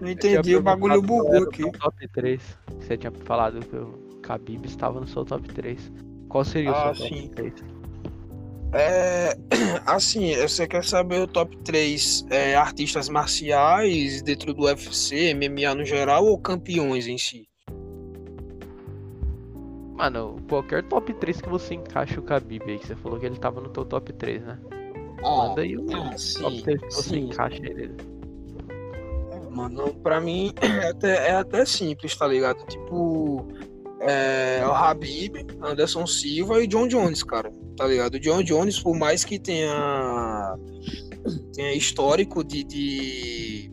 Não entendi, o bagulho bugou aqui. Top 3. Você tinha falado que o Khabib estava no seu top 3. Qual seria ah, o seu top sim. 3? É, assim, você quer saber o top 3 é, artistas marciais dentro do UFC, MMA no geral ou campeões em si? Mano, qualquer top 3 que você encaixe o Khabib aí, que você falou que ele tava no teu top 3, né? Ah, Manda aí o ah, top 3 que você sim. encaixa ele mano, pra mim é até, é até simples, tá ligado? Tipo, é, o Habib, Anderson Silva e John Jones, cara, tá ligado? O John Jones, por mais que tenha, tenha histórico de, de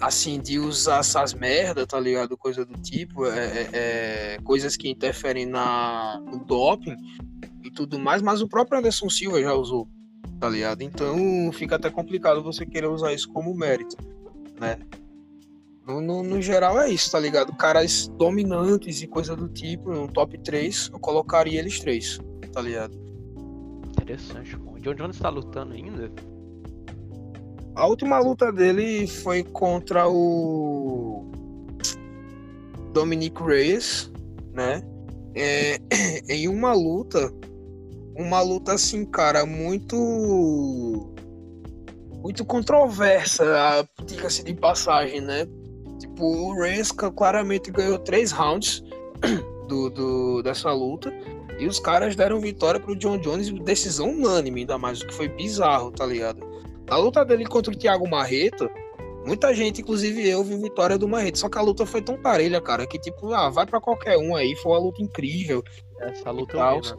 assim, de usar essas merda, tá ligado? Coisa do tipo, é, é, é, coisas que interferem na, no doping e tudo mais, mas o próprio Anderson Silva já usou, tá ligado? Então fica até complicado você querer usar isso como mérito né? No, no, no, geral é isso, tá ligado? Caras dominantes e coisa do tipo, no top 3, eu colocaria eles três, tá ligado? Interessante, pô. O John Jones tá lutando ainda? A última luta dele foi contra o Dominic Reyes, né? É, em uma luta, uma luta assim, cara, muito muito controversa, diga-se de passagem, né? Tipo, o Reigns claramente ganhou três rounds do, do, dessa luta. E os caras deram vitória pro John Jones, decisão unânime, ainda mais, o que foi bizarro, tá ligado? A luta dele contra o Thiago Marreta, muita gente, inclusive eu, viu vitória do Marreta. Só que a luta foi tão parelha, cara, que tipo, ah, vai para qualquer um aí, foi uma luta incrível. Essa luta eu vi, né?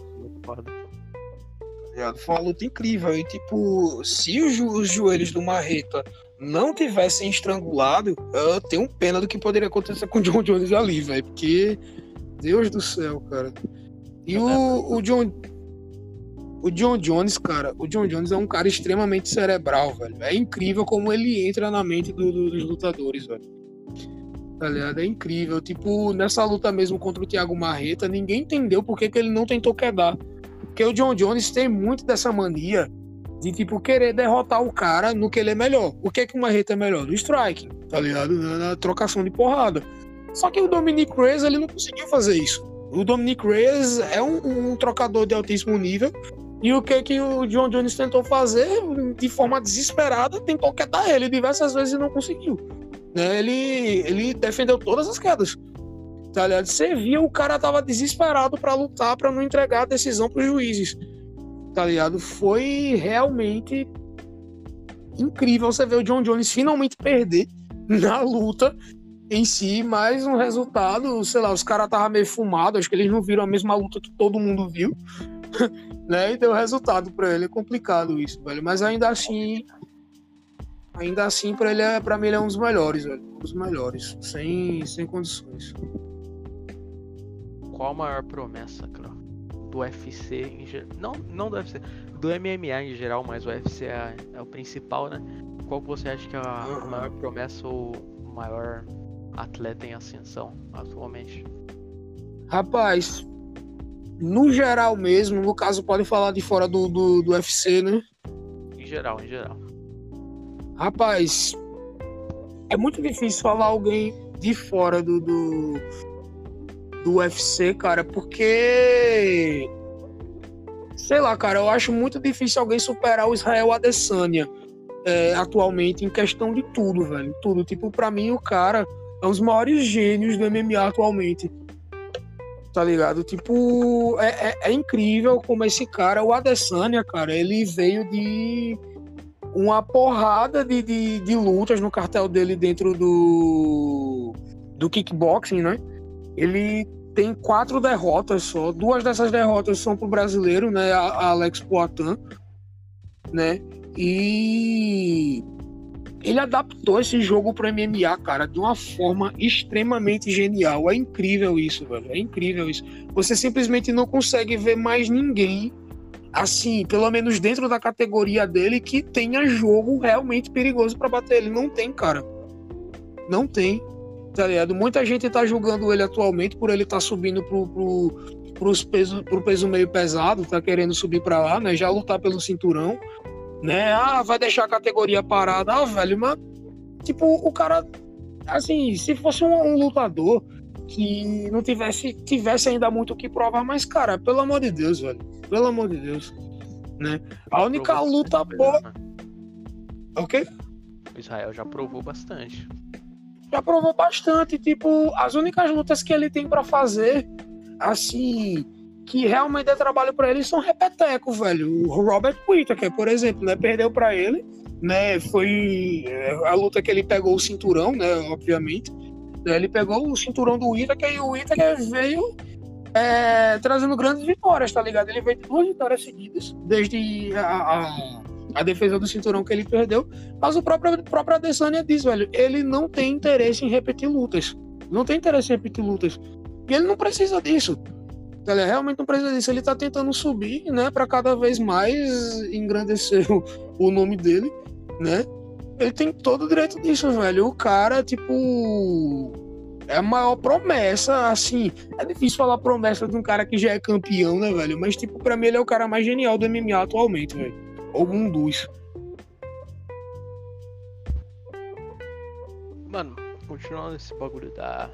Foi uma luta incrível. E, tipo, se os, os joelhos do Marreta não tivessem estrangulado, eu tenho pena do que poderia acontecer com o John Jones ali, velho. Porque, Deus do céu, cara. E o, o John. O John Jones, cara, o John Jones é um cara extremamente cerebral, velho. É incrível como ele entra na mente do, do, dos lutadores, velho. Tá ligado? É incrível. Tipo, nessa luta mesmo contra o Thiago Marreta, ninguém entendeu por que, que ele não tentou quedar. Porque o John Jones tem muito dessa mania de, tipo, querer derrotar o cara no que ele é melhor. O que é que o Marreta é melhor? No strike, tá ligado? Na, na trocação de porrada. Só que o Dominic Reyes, ele não conseguiu fazer isso. O Dominic Reyes é um, um trocador de altíssimo nível. E o que que o John Jones tentou fazer de forma desesperada, tentou quedar ele diversas vezes e não conseguiu. Né? Ele, ele defendeu todas as quedas. Tá ligado? Você via o cara tava desesperado para lutar, para não entregar a decisão pros juízes. Tá ligado? Foi realmente incrível você ver o John Jones finalmente perder na luta em si, mas um resultado, sei lá, os caras estavam meio fumados, acho que eles não viram a mesma luta que todo mundo viu, né? E deu resultado para ele. É complicado isso, velho. Mas ainda assim, ainda assim, para ele, é, para mim, ele é um dos melhores, velho. Um dos melhores, sem, sem condições. Qual a maior promessa, Cleo? Do UFC em geral? Não, não do UFC, do MMA em geral, mas o UFC é, é o principal, né? Qual você acha que é a, a maior promessa ou o maior atleta em ascensão atualmente? Rapaz, no geral mesmo, no caso pode falar de fora do, do, do UFC, né? Em geral, em geral. Rapaz, é muito difícil falar alguém de fora do, do, do UFC, cara, porque. Sei lá, cara, eu acho muito difícil alguém superar o Israel Adesanya é, atualmente em questão de tudo, velho. Tudo. Tipo, pra mim, o cara é um dos maiores gênios do MMA atualmente. Tá ligado? Tipo, é, é, é incrível como esse cara, o Adesanya, cara, ele veio de uma porrada de, de, de, lutas no cartel dele dentro do, do kickboxing, né? Ele tem quatro derrotas só. Duas dessas derrotas são pro brasileiro, né? A, a Alex Poitin, né? E ele adaptou esse jogo pro MMA, cara, de uma forma extremamente genial. É incrível isso, velho. É incrível isso. Você simplesmente não consegue ver mais ninguém, assim, pelo menos dentro da categoria dele, que tenha jogo realmente perigoso para bater ele. Não tem, cara. Não tem. Tá ligado? Muita gente tá julgando ele atualmente por ele tá subindo pro, pro, pros peso, pro peso meio pesado, tá querendo subir para lá, né? Já lutar pelo cinturão né? Ah, vai deixar a categoria parada. Ah, velho, mas, tipo, o cara, assim, se fosse um, um lutador que não tivesse, tivesse ainda muito o que provar, mas, cara, pelo amor de Deus, velho, pelo amor de Deus, né? A única luta boa. Né? O quê? O Israel já provou bastante. Já provou bastante, tipo, as únicas lutas que ele tem para fazer, assim, que realmente é trabalho para ele são repeteco, velho. O Robert Whittaker, por exemplo, né, perdeu para ele, né, foi é, a luta que ele pegou o cinturão, né, obviamente. Né, ele pegou o cinturão do Whittaker e o Whittaker veio é, trazendo grandes vitórias, tá ligado? Ele veio de duas vitórias seguidas, desde a, a, a, defesa do cinturão que ele perdeu. Mas o próprio, o próprio Adesanya diz, velho, ele não tem interesse em repetir lutas. Não tem interesse em repetir lutas. E ele não precisa disso. Ele realmente não precisa disso. Ele está tentando subir, né, para cada vez mais engrandecer o, o, nome dele, né? Ele tem todo o direito disso, velho. O cara, tipo, é a maior promessa, assim. É difícil falar promessa de um cara que já é campeão, né, velho? Mas, tipo, pra mim ele é o cara mais genial do MMA atualmente, velho. Ou um dos. Mano, continuando esse bagulho da,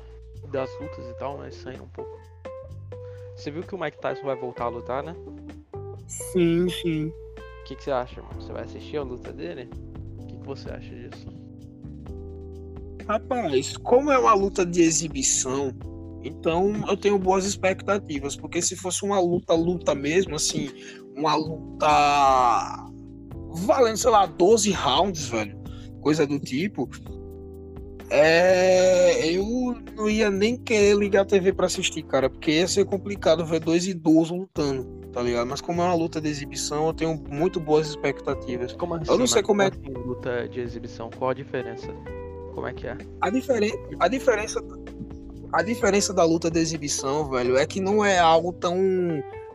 das lutas e tal, mas saindo um pouco você viu que o Mike Tyson vai voltar a lutar, né? Sim, sim. O que, que você acha, mano? Você vai assistir a luta dele? O que, que você acha disso? Rapaz, como é uma luta de exibição, então eu tenho boas expectativas, porque se fosse uma luta, luta mesmo, assim, uma luta valendo, sei lá, 12 rounds, velho, coisa do tipo, é, eu não ia nem querer ligar a TV para assistir, cara, porque ia ser complicado ver dois idosos lutando, tá ligado? Mas como é uma luta de exibição, eu tenho muito boas expectativas. Como assim, eu não sei como é assim, luta de exibição, qual a diferença? Como é que é? A, diferen... a diferença a diferença da luta de exibição, velho, é que não é algo tão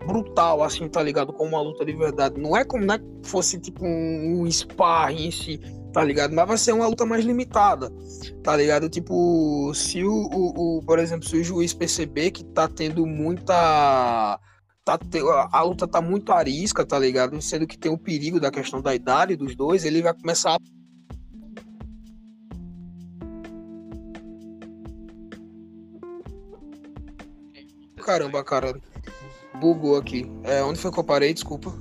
brutal assim, tá ligado? Como uma luta de verdade. Não é como é que fosse tipo um, um sparring em si tá ligado? Mas vai ser uma luta mais limitada, tá ligado? Tipo, se o, o, o por exemplo, se o juiz perceber que tá tendo muita. Tá, a luta tá muito arisca, tá ligado? Sendo que tem o perigo da questão da idade dos dois, ele vai começar a Caramba, cara. Bugou aqui. É, onde foi que eu parei? Desculpa.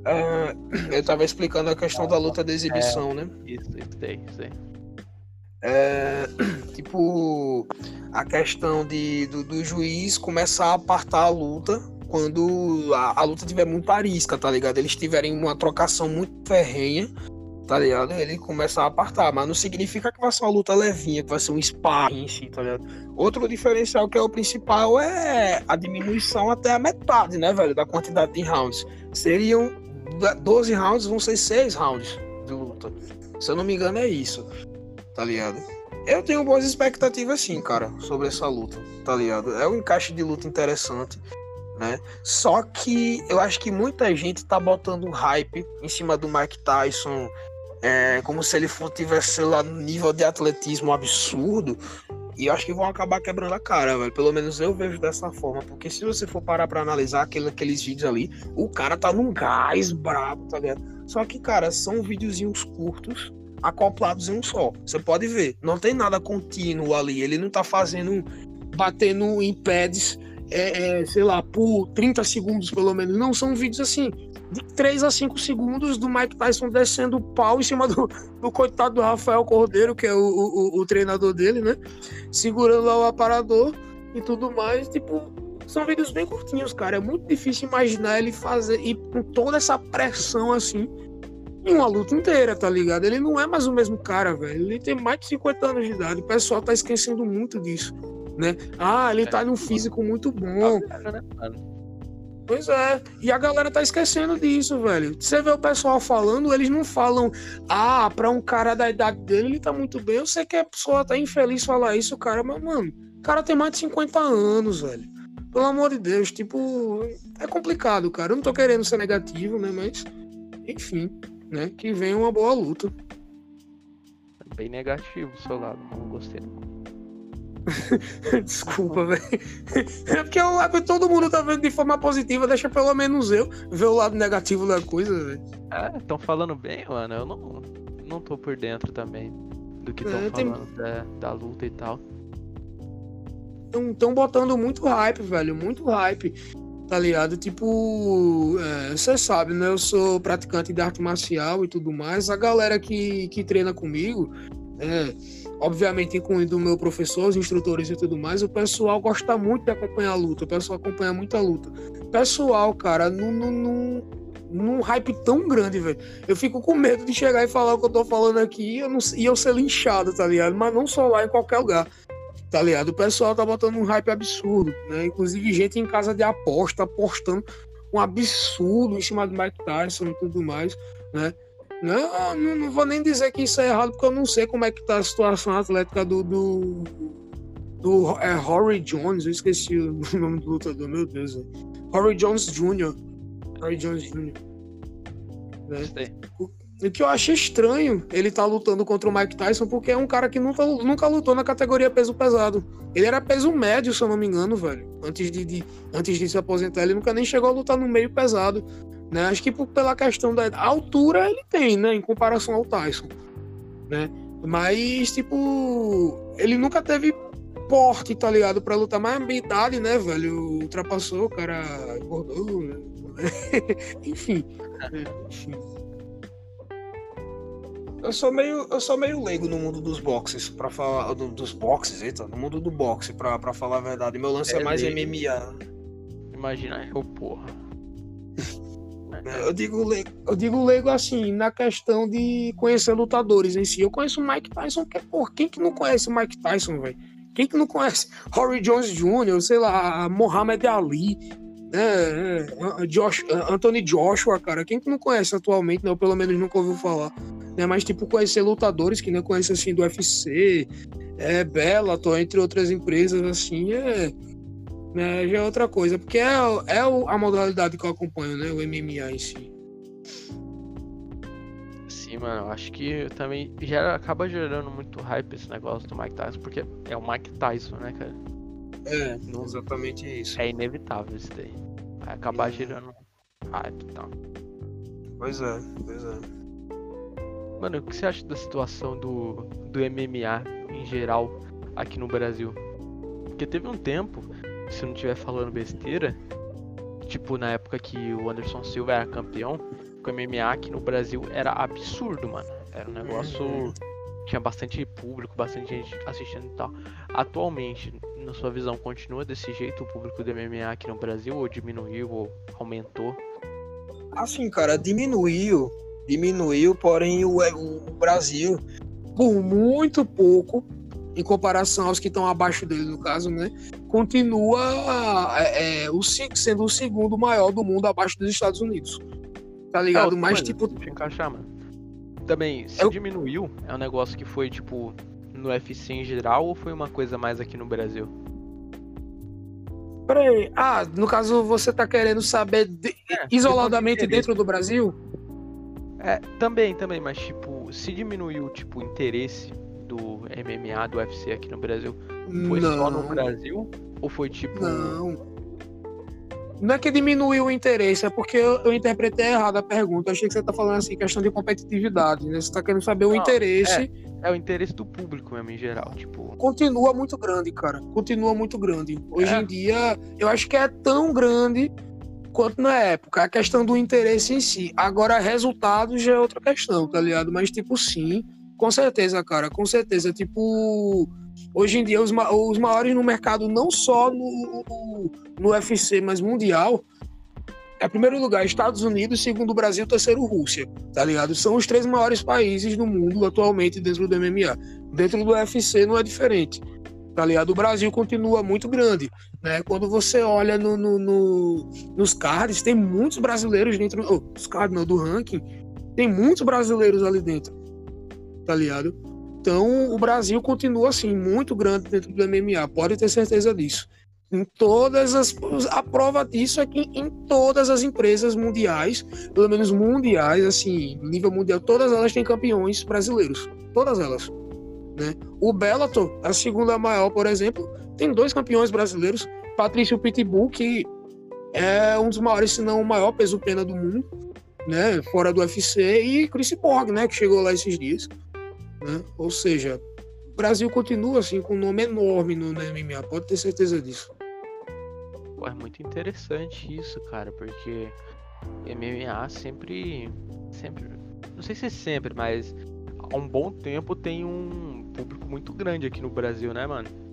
Uh, eu tava explicando a questão da luta de exibição, é, né? Isso, isso aí, isso aí. É, tipo, a questão de, do, do, juiz começar a apartar a luta quando a, a luta tiver muito arisca, tá ligado? Eles tiverem uma trocação muito ferrenha, tá ligado? Ele começa a apartar, mas não significa que vai ser uma luta levinha, que vai ser um sparring em si, tá ligado? Outro diferencial que é o principal é a diminuição até a metade, né, velho, da quantidade de rounds. Seriam 12 rounds, vão ser 6 rounds de luta. Se eu não me engano, é isso, tá ligado? Eu tenho boas expectativas sim, cara, sobre essa luta, tá ligado? É um encaixe de luta interessante né? Só que eu acho que muita gente tá botando hype em cima do Mike Tyson, é, como se ele tivesse lá no nível de atletismo absurdo. E eu acho que vão acabar quebrando a cara, velho. Pelo menos eu vejo dessa forma. Porque se você for parar pra analisar aquele, aqueles vídeos ali, o cara tá num gás brabo, tá ligado? Só que, cara, são videozinhos curtos, acoplados em um só. Você pode ver. Não tem nada contínuo ali. Ele não tá fazendo. batendo em pads é, é, sei lá, por 30 segundos pelo menos. Não, são vídeos assim, de 3 a 5 segundos do Mike Tyson descendo o pau em cima do, do coitado do Rafael Cordeiro, que é o, o, o treinador dele, né? Segurando lá o aparador e tudo mais. Tipo, são vídeos bem curtinhos, cara. É muito difícil imaginar ele fazer, e com toda essa pressão assim, em uma luta inteira, tá ligado? Ele não é mais o mesmo cara, velho. Ele tem mais de 50 anos de idade. O pessoal tá esquecendo muito disso né? Ah, ele tá num físico muito bom. Né, pois é, e a galera tá esquecendo disso, velho. Você vê o pessoal falando, eles não falam, ah, pra um cara da idade dele, ele tá muito bem. Eu sei que a pessoa tá infeliz falar isso, cara, mas, mano, o cara tem mais de 50 anos, velho. Pelo amor de Deus, tipo, é complicado, cara. Eu não tô querendo ser negativo, né? Mas, enfim, né? Que venha uma boa luta. Bem negativo do seu lado, não gostei. Desculpa, velho. É porque eu, todo mundo tá vendo de forma positiva, deixa pelo menos eu ver o lado negativo da coisa, velho. É, estão falando bem, mano. Eu não, não tô por dentro também do que estão é, falando tem... da, da luta e tal. Estão botando muito hype, velho. Muito hype. Tá ligado? Tipo, você é, sabe, né? Eu sou praticante de arte marcial e tudo mais. A galera que, que treina comigo, é, obviamente incluindo o meu professor, os instrutores e tudo mais, o pessoal gosta muito de acompanhar a luta, o pessoal acompanha muita luta. Pessoal, cara, num, num, num hype tão grande, velho. Eu fico com medo de chegar e falar o que eu tô falando aqui e eu, não, e eu ser linchado, tá ligado? Mas não só lá, em qualquer lugar. Tá ligado? O pessoal tá botando um hype absurdo, né? Inclusive gente em casa de aposta, apostando um absurdo em cima do Mike Tyson e tudo mais, né? Não, não, não, vou nem dizer que isso é errado, porque eu não sei como é que tá a situação atlética do. do, do é, Rory Jones, eu esqueci o nome do lutador, meu Deus. Véio. Rory Jones Jr. Rory Jones Jr. Né? O, que eu achei estranho ele tá lutando contra o Mike Tyson, porque é um cara que nunca, nunca lutou na categoria peso pesado. Ele era peso médio, se eu não me engano, velho. Antes de, de, antes de se aposentar, ele nunca nem chegou a lutar no meio pesado. Né? Acho que por, pela questão da altura ele tem, né? Em comparação ao Tyson. Né? Mas, tipo, ele nunca teve porte, tá ligado? Pra lutar mais a idade, né, velho? Ultrapassou, o cara engordou, né? enfim. enfim. Eu sou meio, eu sou meio leigo no mundo dos boxes, para falar do, dos boxes, eita, no mundo do boxe, para falar a verdade. Meu lance é, é mais. MMA. Imagina eu, porra. Eu digo, leigo, eu digo leigo assim, na questão de conhecer lutadores em si. Eu conheço o Mike Tyson, que, por quem que não conhece o Mike Tyson, velho? Quem que não conhece Rory Jones Jr., sei lá, Mohamed Ali, né? Josh, Anthony Joshua, cara. Quem que não conhece atualmente, né? Ou pelo menos nunca ouviu falar. Né? Mas, tipo, conhecer lutadores que não conhecem, assim, do UFC, é, Bellator, entre outras empresas, assim, é né, já é outra coisa, porque é, é a modalidade que eu acompanho, né? O MMA em si. Sim, mano, acho que também gera, acaba gerando muito hype esse negócio do Mike Tyson, porque é o Mike Tyson, né, cara? É, Não, exatamente isso. É inevitável isso daí. Vai acabar gerando hype e tal. Pois é, pois é. Mano, o que você acha da situação do, do MMA em geral aqui no Brasil? Porque teve um tempo se eu não estiver falando besteira, tipo na época que o Anderson Silva era campeão, o MMA aqui no Brasil era absurdo, mano. Era um negócio. Uhum. Tinha bastante público, bastante gente assistindo e tal. Atualmente, na sua visão, continua desse jeito o público do MMA aqui no Brasil? Ou diminuiu, ou aumentou? Assim, cara, diminuiu, Diminuiu, porém o, o Brasil, por muito pouco, em comparação aos que estão abaixo dele, no caso, né? Continua é, é, o, sendo o segundo maior do mundo abaixo dos Estados Unidos. Tá ligado? É, Mas, tipo. Deixa eu encaixar, mano. Também, se Eu- diminuiu, é um negócio que foi, tipo, no UFC em geral ou foi uma coisa mais aqui no Brasil? Peraí. Ah, no caso, você tá querendo saber de- É, isoladamente dentro do Brasil? É, também, também, mas tipo, se diminuiu tipo, o interesse do MMA, do UFC aqui no Brasil, foi só no Não. Brasil? Ou foi tipo. Não. Não é que diminuiu o interesse, é porque eu, eu interpretei errado a pergunta. Eu achei que você tá falando assim, questão de competitividade, né? Você tá querendo saber o Não, interesse. É o interesse do público mesmo, em geral. Tipo, Continua muito grande, cara. Continua muito grande. Hoje É. em dia, eu acho que é tão grande quanto na época. A questão do interesse em si. Agora, resultados já é outra questão, tá ligado? Mas, tipo, sim, com certeza, cara. Com certeza. Tipo, hoje em dia, os, ma- os maiores no mercado, não só no, no UFC, mas mundial. É primeiro lugar Estados Unidos, segundo Brasil, terceiro Rússia, tá ligado? São os três maiores países do mundo atualmente dentro do MMA. Dentro do UFC não é diferente, tá ligado? O Brasil continua muito grande, né? Quando você olha no, no- no- nos cards, tem muitos brasileiros dentro, oh, os cards não, do ranking, tem muitos brasileiros ali dentro, tá ligado? Então o Brasil continua assim, muito grande dentro do MMA, pode ter certeza disso. Em todas as. A prova disso é que em todas as empresas mundiais, pelo menos mundiais, assim, nível mundial, todas elas têm campeões brasileiros. Todas elas. Né? O Bellator, a segunda maior, por exemplo, tem dois campeões brasileiros. Patrício Pitbull, que é um dos maiores, se não o maior peso pena do mundo, né? Fora do UFC, e Chris Borg, né? Que chegou lá esses dias. Né? Ou seja, o Brasil continua assim com um nome enorme no, MMA, pode ter certeza disso. pô, é muito interessante isso, cara, porque MMA sempre. Sempre. Não sei se é sempre, mas há um bom tempo tem um público muito grande aqui no Brasil, né, mano?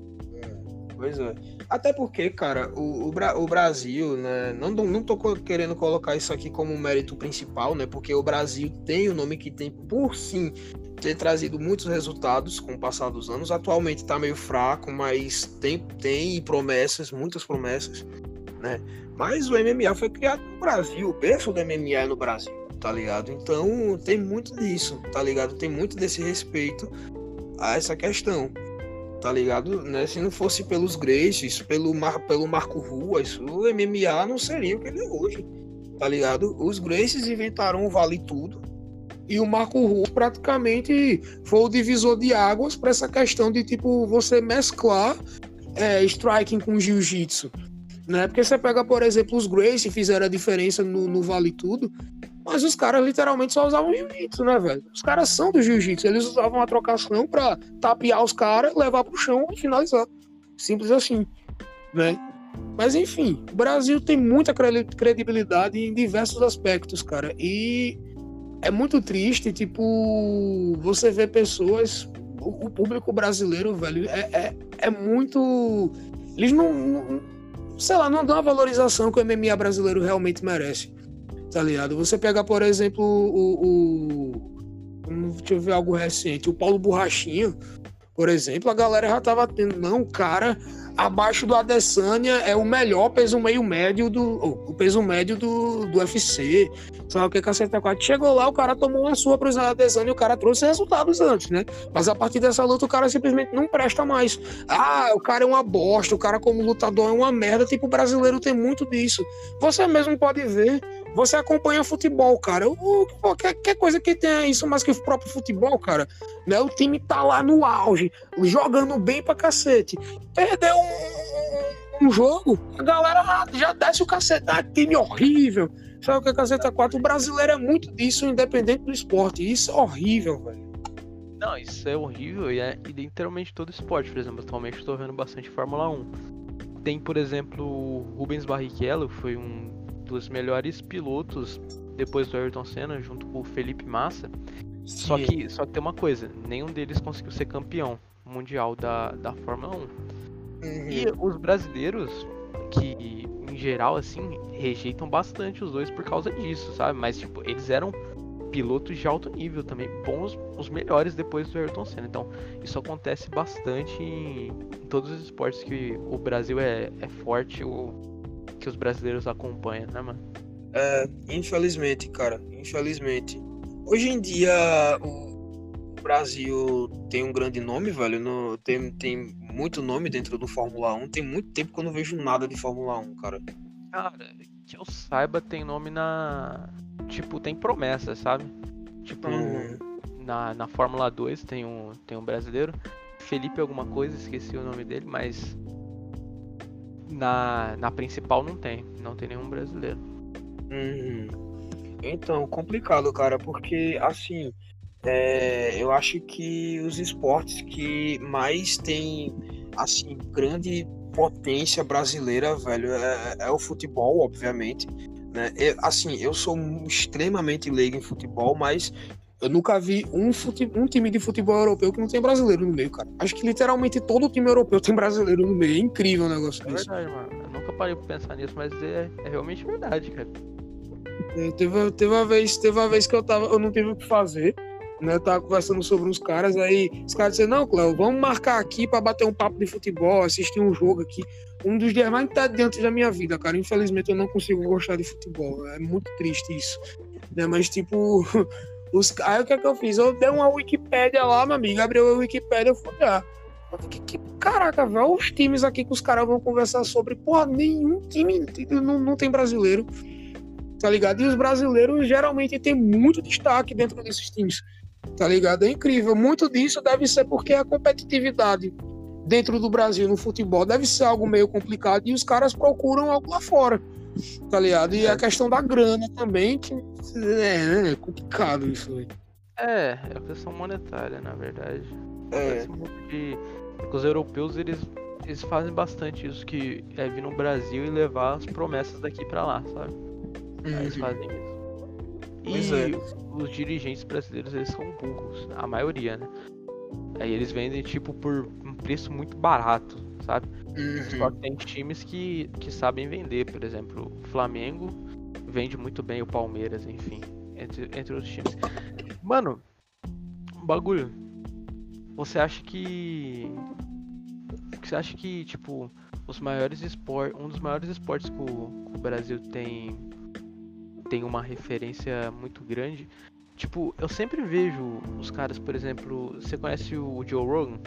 Pois é. Até porque, cara, o, o, Bra- o Brasil, né? Não, não tô querendo colocar isso aqui como mérito principal, né? Porque o Brasil tem o nome que tem, por sim, ter trazido muitos resultados com o passar dos anos. Atualmente tá meio fraco, mas tem, tem promessas, muitas promessas, né? Mas o MMA foi criado no Brasil, o berço do MMA é no Brasil, tá ligado? Então tem muito disso, tá ligado? Tem muito desse respeito a essa questão tá ligado? Né? Se não fosse pelos Gracies, pelo, Mar, pelo Marco Ruas, o MMA não seria o que ele é hoje, tá ligado? Os Gracies inventaram o Vale Tudo e o Marco Ruas praticamente foi o divisor de águas para essa questão de, tipo, você mesclar é, striking com jiu-jitsu, né? Porque você pega, por exemplo, os Gracie fizeram a diferença no, no Vale Tudo, mas os caras literalmente só usavam jiu-jitsu, né, velho? Os caras são do jiu-jitsu, eles usavam a trocação pra tapear os caras, levar pro chão e finalizar. Simples assim, né? Mas enfim, o Brasil tem muita cre- credibilidade em diversos aspectos, cara. E é muito triste, tipo, você vê pessoas, o, público brasileiro, velho, é, é, é muito. Eles não. Sei lá, não dão a valorização que o MMA brasileiro realmente merece tá ligado? Você pega, por exemplo, o, o- Deixa eu ver algo recente. O Paulo Borrachinha, por exemplo, a galera já tava tendo. Não, cara abaixo do Adesanya é o melhor peso meio médio do. o peso médio do, do UFC. Sabe o que caceta 4? Chegou lá, o cara tomou uma sua pro Adesanya e o cara trouxe resultados antes, né? Mas a partir dessa luta, o cara simplesmente não presta mais. Ah, o cara é uma bosta, o cara como lutador é uma merda. Tipo, o brasileiro tem muito disso. Você mesmo pode ver. Você acompanha futebol, cara. O, qualquer, qualquer coisa que tenha isso mais que o próprio futebol, cara. Né? O time tá lá no auge, jogando bem pra cacete. Perdeu um, um jogo, a galera já desce o cacete. Ah, time horrível. Sabe o que é caceta 4? O brasileiro é muito disso, independente do esporte. Isso é horrível, velho. Não, isso é horrível e é literalmente todo esporte. Por exemplo, atualmente eu tô vendo bastante Fórmula 1. Tem, por exemplo, o Rubens Barrichello, foi um dos melhores pilotos depois do Ayrton Senna, junto com o Felipe Massa. Só que, só que tem uma coisa, nenhum deles conseguiu ser campeão mundial da, da Fórmula 1. Uhum. E os brasileiros, que em geral, assim, rejeitam bastante os dois por causa disso, sabe? Mas, tipo, eles eram pilotos de alto nível também, bons, os melhores depois do Ayrton Senna. Então, isso acontece bastante em, em todos os esportes que o Brasil é, é forte, o, que os brasileiros acompanham, né, mano? É, infelizmente, cara, infelizmente. Hoje em dia, o Brasil tem um grande nome, velho. No, tem, tem muito nome dentro do Fórmula 1. Tem muito tempo que eu não vejo nada de Fórmula 1, cara. Cara, que eu saiba, tem nome na. Tipo, tem promessa, sabe? Tipo, uhum. na, na Fórmula 2 tem um, tem um brasileiro. Felipe alguma coisa, esqueci o nome dele, mas na, na principal não tem. Não tem nenhum brasileiro. Uhum. Então, complicado, cara, porque assim, é, eu acho que os esportes que mais tem assim grande potência brasileira, velho, é, é o futebol, obviamente. Né? Eu, assim, eu sou extremamente leigo em futebol, mas eu nunca vi um, fute... um time de futebol europeu que não tem brasileiro no meio, cara. Acho que literalmente todo time europeu tem brasileiro no meio. É incrível o negócio é disso. É verdade, mano. Eu nunca parei pra pensar nisso, mas é, é realmente verdade, cara. É, teve, teve, uma vez, teve uma vez que eu, tava, eu não tive o que fazer. Né, eu tava conversando sobre uns caras, aí os caras disseram, não, Cléo, vamos marcar aqui para bater um papo de futebol, assistir um jogo aqui. Um dos dias mais diante da minha vida, cara. Infelizmente eu não consigo gostar de futebol. É muito triste isso. Né? Mas, tipo, os... aí o que é que eu fiz? Eu dei uma Wikipédia lá, meu amigo, abriu a Wikipédia, eu fui. Que, que, caraca, velho, os times aqui que os caras vão conversar sobre. Porra, nenhum time não, não tem brasileiro tá ligado? E os brasileiros geralmente têm muito destaque dentro desses times, tá ligado? É incrível. Muito disso deve ser porque a competitividade dentro do Brasil no futebol deve ser algo meio complicado e os caras procuram algo lá fora, tá ligado? E a questão da grana também, que é, é complicado isso aí. É, é a questão monetária, na verdade. É. Que, os europeus, eles, eles fazem bastante isso, que é vir no Brasil e levar as promessas daqui para lá, sabe? Uhum. Eles fazem isso. Pois e é. os dirigentes brasileiros, eles são burros, a maioria, né? Aí eles vendem, tipo, por um preço muito barato, sabe? Uhum. Só que tem times que, que sabem vender, por exemplo, o Flamengo vende muito bem, o Palmeiras, enfim, entre, entre os times. Mano, bagulho, você acha que. Você acha que, tipo, os maiores esportes. Um dos maiores esportes que o, que o Brasil tem tem uma referência muito grande. Tipo, eu sempre vejo os caras, por exemplo, você conhece o Joe Rogan?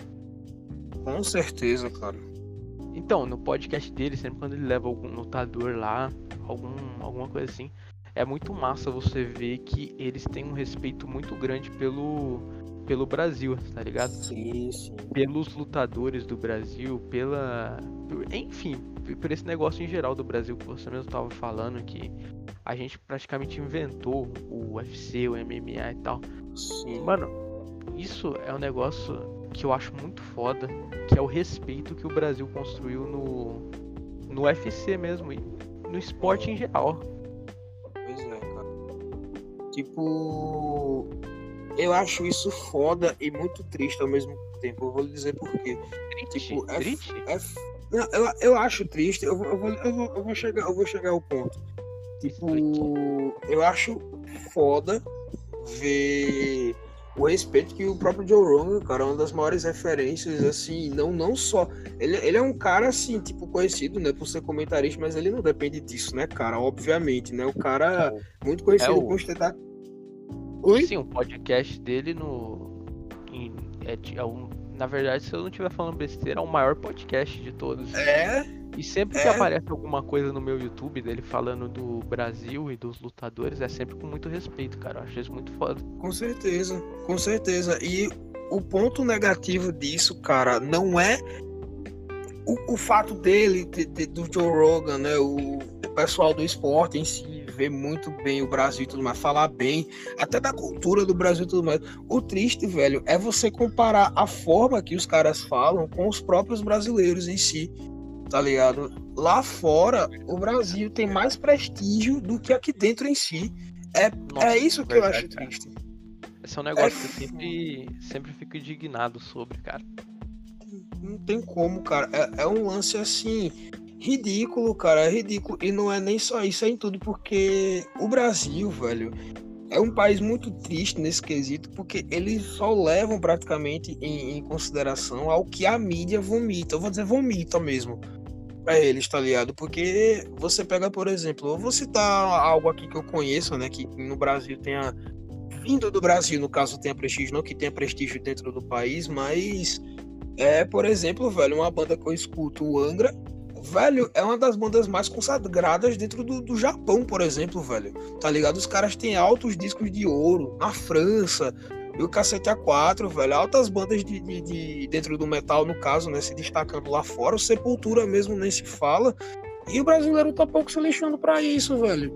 Com certeza, cara. Então, no podcast dele, sempre quando ele leva algum lutador lá, algum, alguma coisa assim, é muito massa você ver que eles têm um respeito muito grande pelo, pelo Brasil, tá ligado? Sim, sim. Pelos lutadores do Brasil, pela. Enfim, por esse negócio em geral do Brasil que você mesmo estava falando, que a gente praticamente inventou o UFC, o MMA e tal. Sim. Mano, isso é um negócio que eu acho muito foda, que é o respeito que o Brasil construiu no, no UFC mesmo, e no esporte em geral. Pois é, cara. Tipo, eu acho isso foda e muito triste ao mesmo tempo. Eu vou lhe dizer por quê. Triste? Tipo, é, triste? É, não, eu, eu acho triste, eu, eu, vou, eu, vou, eu, vou chegar, eu vou chegar ao ponto. Tipo, eu acho foda ver o respeito que o próprio Joe Rogan, cara, é uma das maiores referências, assim, não, não só. Ele, ele é um cara, assim, tipo, conhecido, né, por ser comentarista, mas ele não depende disso, né, cara? Obviamente, né? O cara é muito conhecido é o... por ostentar. Oi? Sim, o podcast dele no. Em, é, é um na verdade, se eu não estiver falando besteira, é o maior podcast de todos. É. E sempre é. que aparece alguma coisa no meu YouTube dele falando do Brasil e dos lutadores, é sempre com muito respeito, cara. Eu acho isso muito foda. Com certeza, com certeza. E o ponto negativo disso, cara, não é o, o fato dele, de, de, do Joe Rogan, né? O, o pessoal do esporte em si ver muito bem o Brasil e tudo mais, falar bem, até da cultura do Brasil e tudo mais. O triste, velho, é você comparar a forma que os caras falam com os próprios brasileiros em si, tá ligado? Lá fora, o Brasil tem mais prestígio do que aqui dentro em si. É, Nossa, é isso que verdade, eu acho triste. Esse é um negócio é... que eu sempre, sempre fico indignado sobre, cara. Não tem como, cara. É, é um lance assim ridículo, cara, é ridículo. E não é nem só isso, é em tudo, porque o Brasil, velho, é um país muito triste nesse quesito, porque eles só levam praticamente em, em consideração ao que a mídia vomita. Eu vou dizer vomita mesmo para eles, tá ligado? Porque você pega, por exemplo, eu vou citar algo aqui que eu conheço, né? Que no Brasil tenha. Vindo do Brasil, no caso, tenha prestígio, não que tenha prestígio dentro do país, mas é, por exemplo, velho, uma banda que eu escuto, o Angra, velho, é uma das bandas mais consagradas dentro do, do Japão, por exemplo, velho. Tá ligado? Os caras têm altos discos de ouro na França, e o Cacete A4, velho, altas bandas de, de, de, dentro do metal, no caso, né, se destacando lá fora. O Sepultura mesmo nem se fala. E o brasileiro tá pouco se lixando pra isso, velho.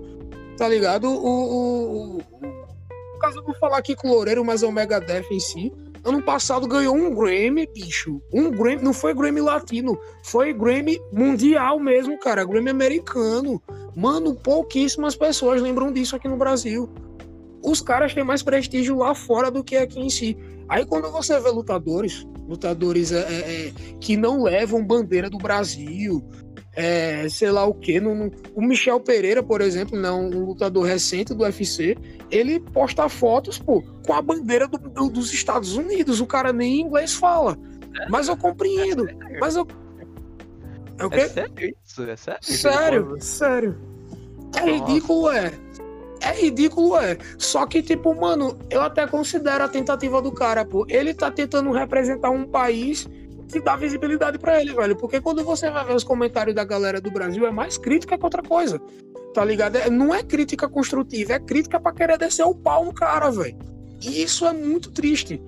Tá ligado? O, o, o, no caso, eu vou falar aqui com o Loureiro, mas é o Megadeth em si ano passado ganhou um Grammy, bicho. Um Grammy, não foi Grammy latino, foi Grammy mundial mesmo, cara. Grammy americano. Mano, pouquíssimas pessoas lembram disso aqui no Brasil. Os caras têm mais prestígio lá fora do que aqui em si. Aí quando você vê lutadores, lutadores é, é, é que não levam bandeira do Brasil, é, sei lá o que. o Michel Pereira, por exemplo, né, um lutador recente do UFC, ele posta fotos pô, com a bandeira do, do, dos Estados Unidos. O cara nem inglês fala. Mas eu compreendo. Mas eu. É, o quê? é sério isso? É sério? Sério, sério. É ridículo, é. É ridículo, é. Só que, tipo, mano, eu até considero a tentativa do cara, pô. Ele tá tentando representar um país que dá visibilidade para ele, velho. Porque quando você vai ver os comentários da galera do Brasil, é mais crítica que outra coisa. Tá ligado? É, não é crítica construtiva, é crítica para querer descer o pau no cara, velho. E isso é muito triste.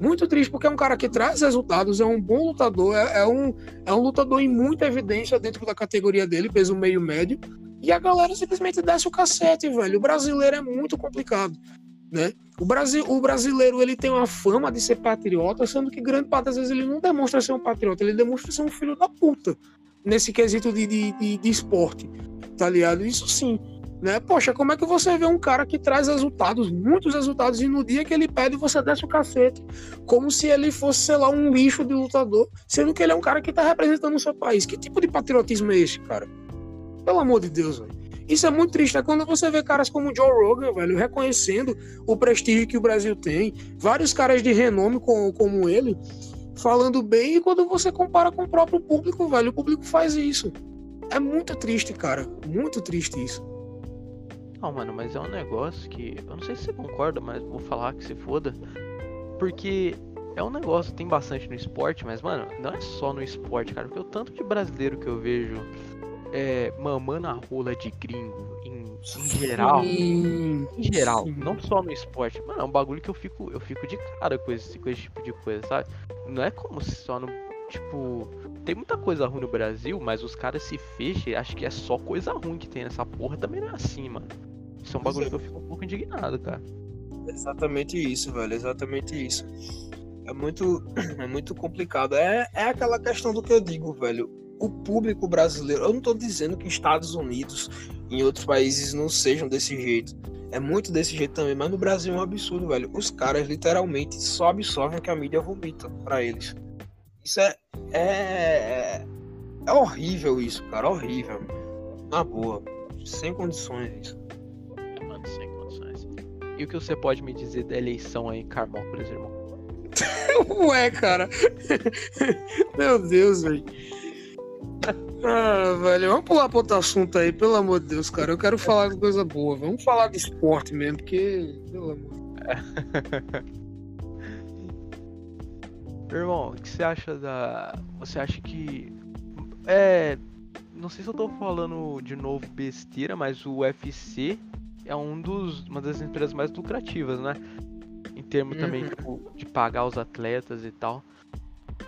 Muito triste, porque é um cara que traz resultados, é um bom lutador, é, é um, é um lutador em muita evidência dentro da categoria dele, peso meio médio. E a galera simplesmente desce o cacete, velho. O brasileiro é muito complicado. Né? O, Brasil, o brasileiro ele tem uma fama de ser patriota, sendo que grande parte das vezes ele não demonstra ser um patriota, ele demonstra ser um filho da puta nesse quesito de, de, de, de esporte, tá ligado? Isso sim. Né? Poxa, como é que você vê um cara que traz resultados, muitos resultados, e no dia que ele pede, você desce o cacete, como se ele fosse, sei lá, um lixo de lutador, sendo que ele é um cara que tá representando o seu país. Que tipo de patriotismo é esse, cara? Pelo amor de Deus, velho. Isso é muito triste. É quando você vê caras como o Joe Rogan, velho, reconhecendo o prestígio que o Brasil tem, vários caras de renome como, como ele, falando bem, e quando você compara com o próprio público, velho, o público faz isso. É muito triste, cara. Muito triste isso. Não, mano, mas é um negócio que. Eu não sei se você concorda, mas vou falar que se foda. Porque é um negócio, tem bastante no esporte, mas, mano, não é só no esporte, cara. Porque o tanto de brasileiro que eu vejo é, mamando a rola de gringo em, em geral. Sim, em geral, sim. não só no esporte. Mano, é um bagulho que eu fico, eu fico de cara com esse, com esse tipo de coisa, sabe? Não é como se só no. Tipo, tem muita coisa ruim no Brasil, mas os caras se fecham acho que é só coisa ruim que tem nessa porra. Também não é assim, mano. Isso é um bagulho que eu fico um pouco indignado, cara. Exatamente isso, velho. Exatamente isso. É muito, é muito complicado. É, é aquela questão do que eu digo, velho o público brasileiro. Eu não estou dizendo que Estados Unidos em outros países não sejam desse jeito. É muito desse jeito também, mas no Brasil é um absurdo, velho. Os caras literalmente só absorvem o que a mídia vomita para eles. Isso é, é. É horrível isso, cara. Horrível. Na boa. Sem condições isso. Mano, sem condições. E o que você pode me dizer da eleição aí em Carmópolis, irmão? Ué, cara. Meu Deus, velho. Ah, velho, vamos pular para outro assunto aí, pelo amor de Deus, cara. Eu quero falar de coisa boa. Vamos falar de esporte mesmo, porque. Pelo amor. Irmão, o que você acha da. Você acha que. É. Não sei se eu tô falando de novo besteira, mas o UFC é um dos, uma das empresas mais lucrativas, né? Em termos uhum. também tipo, de pagar os atletas e tal.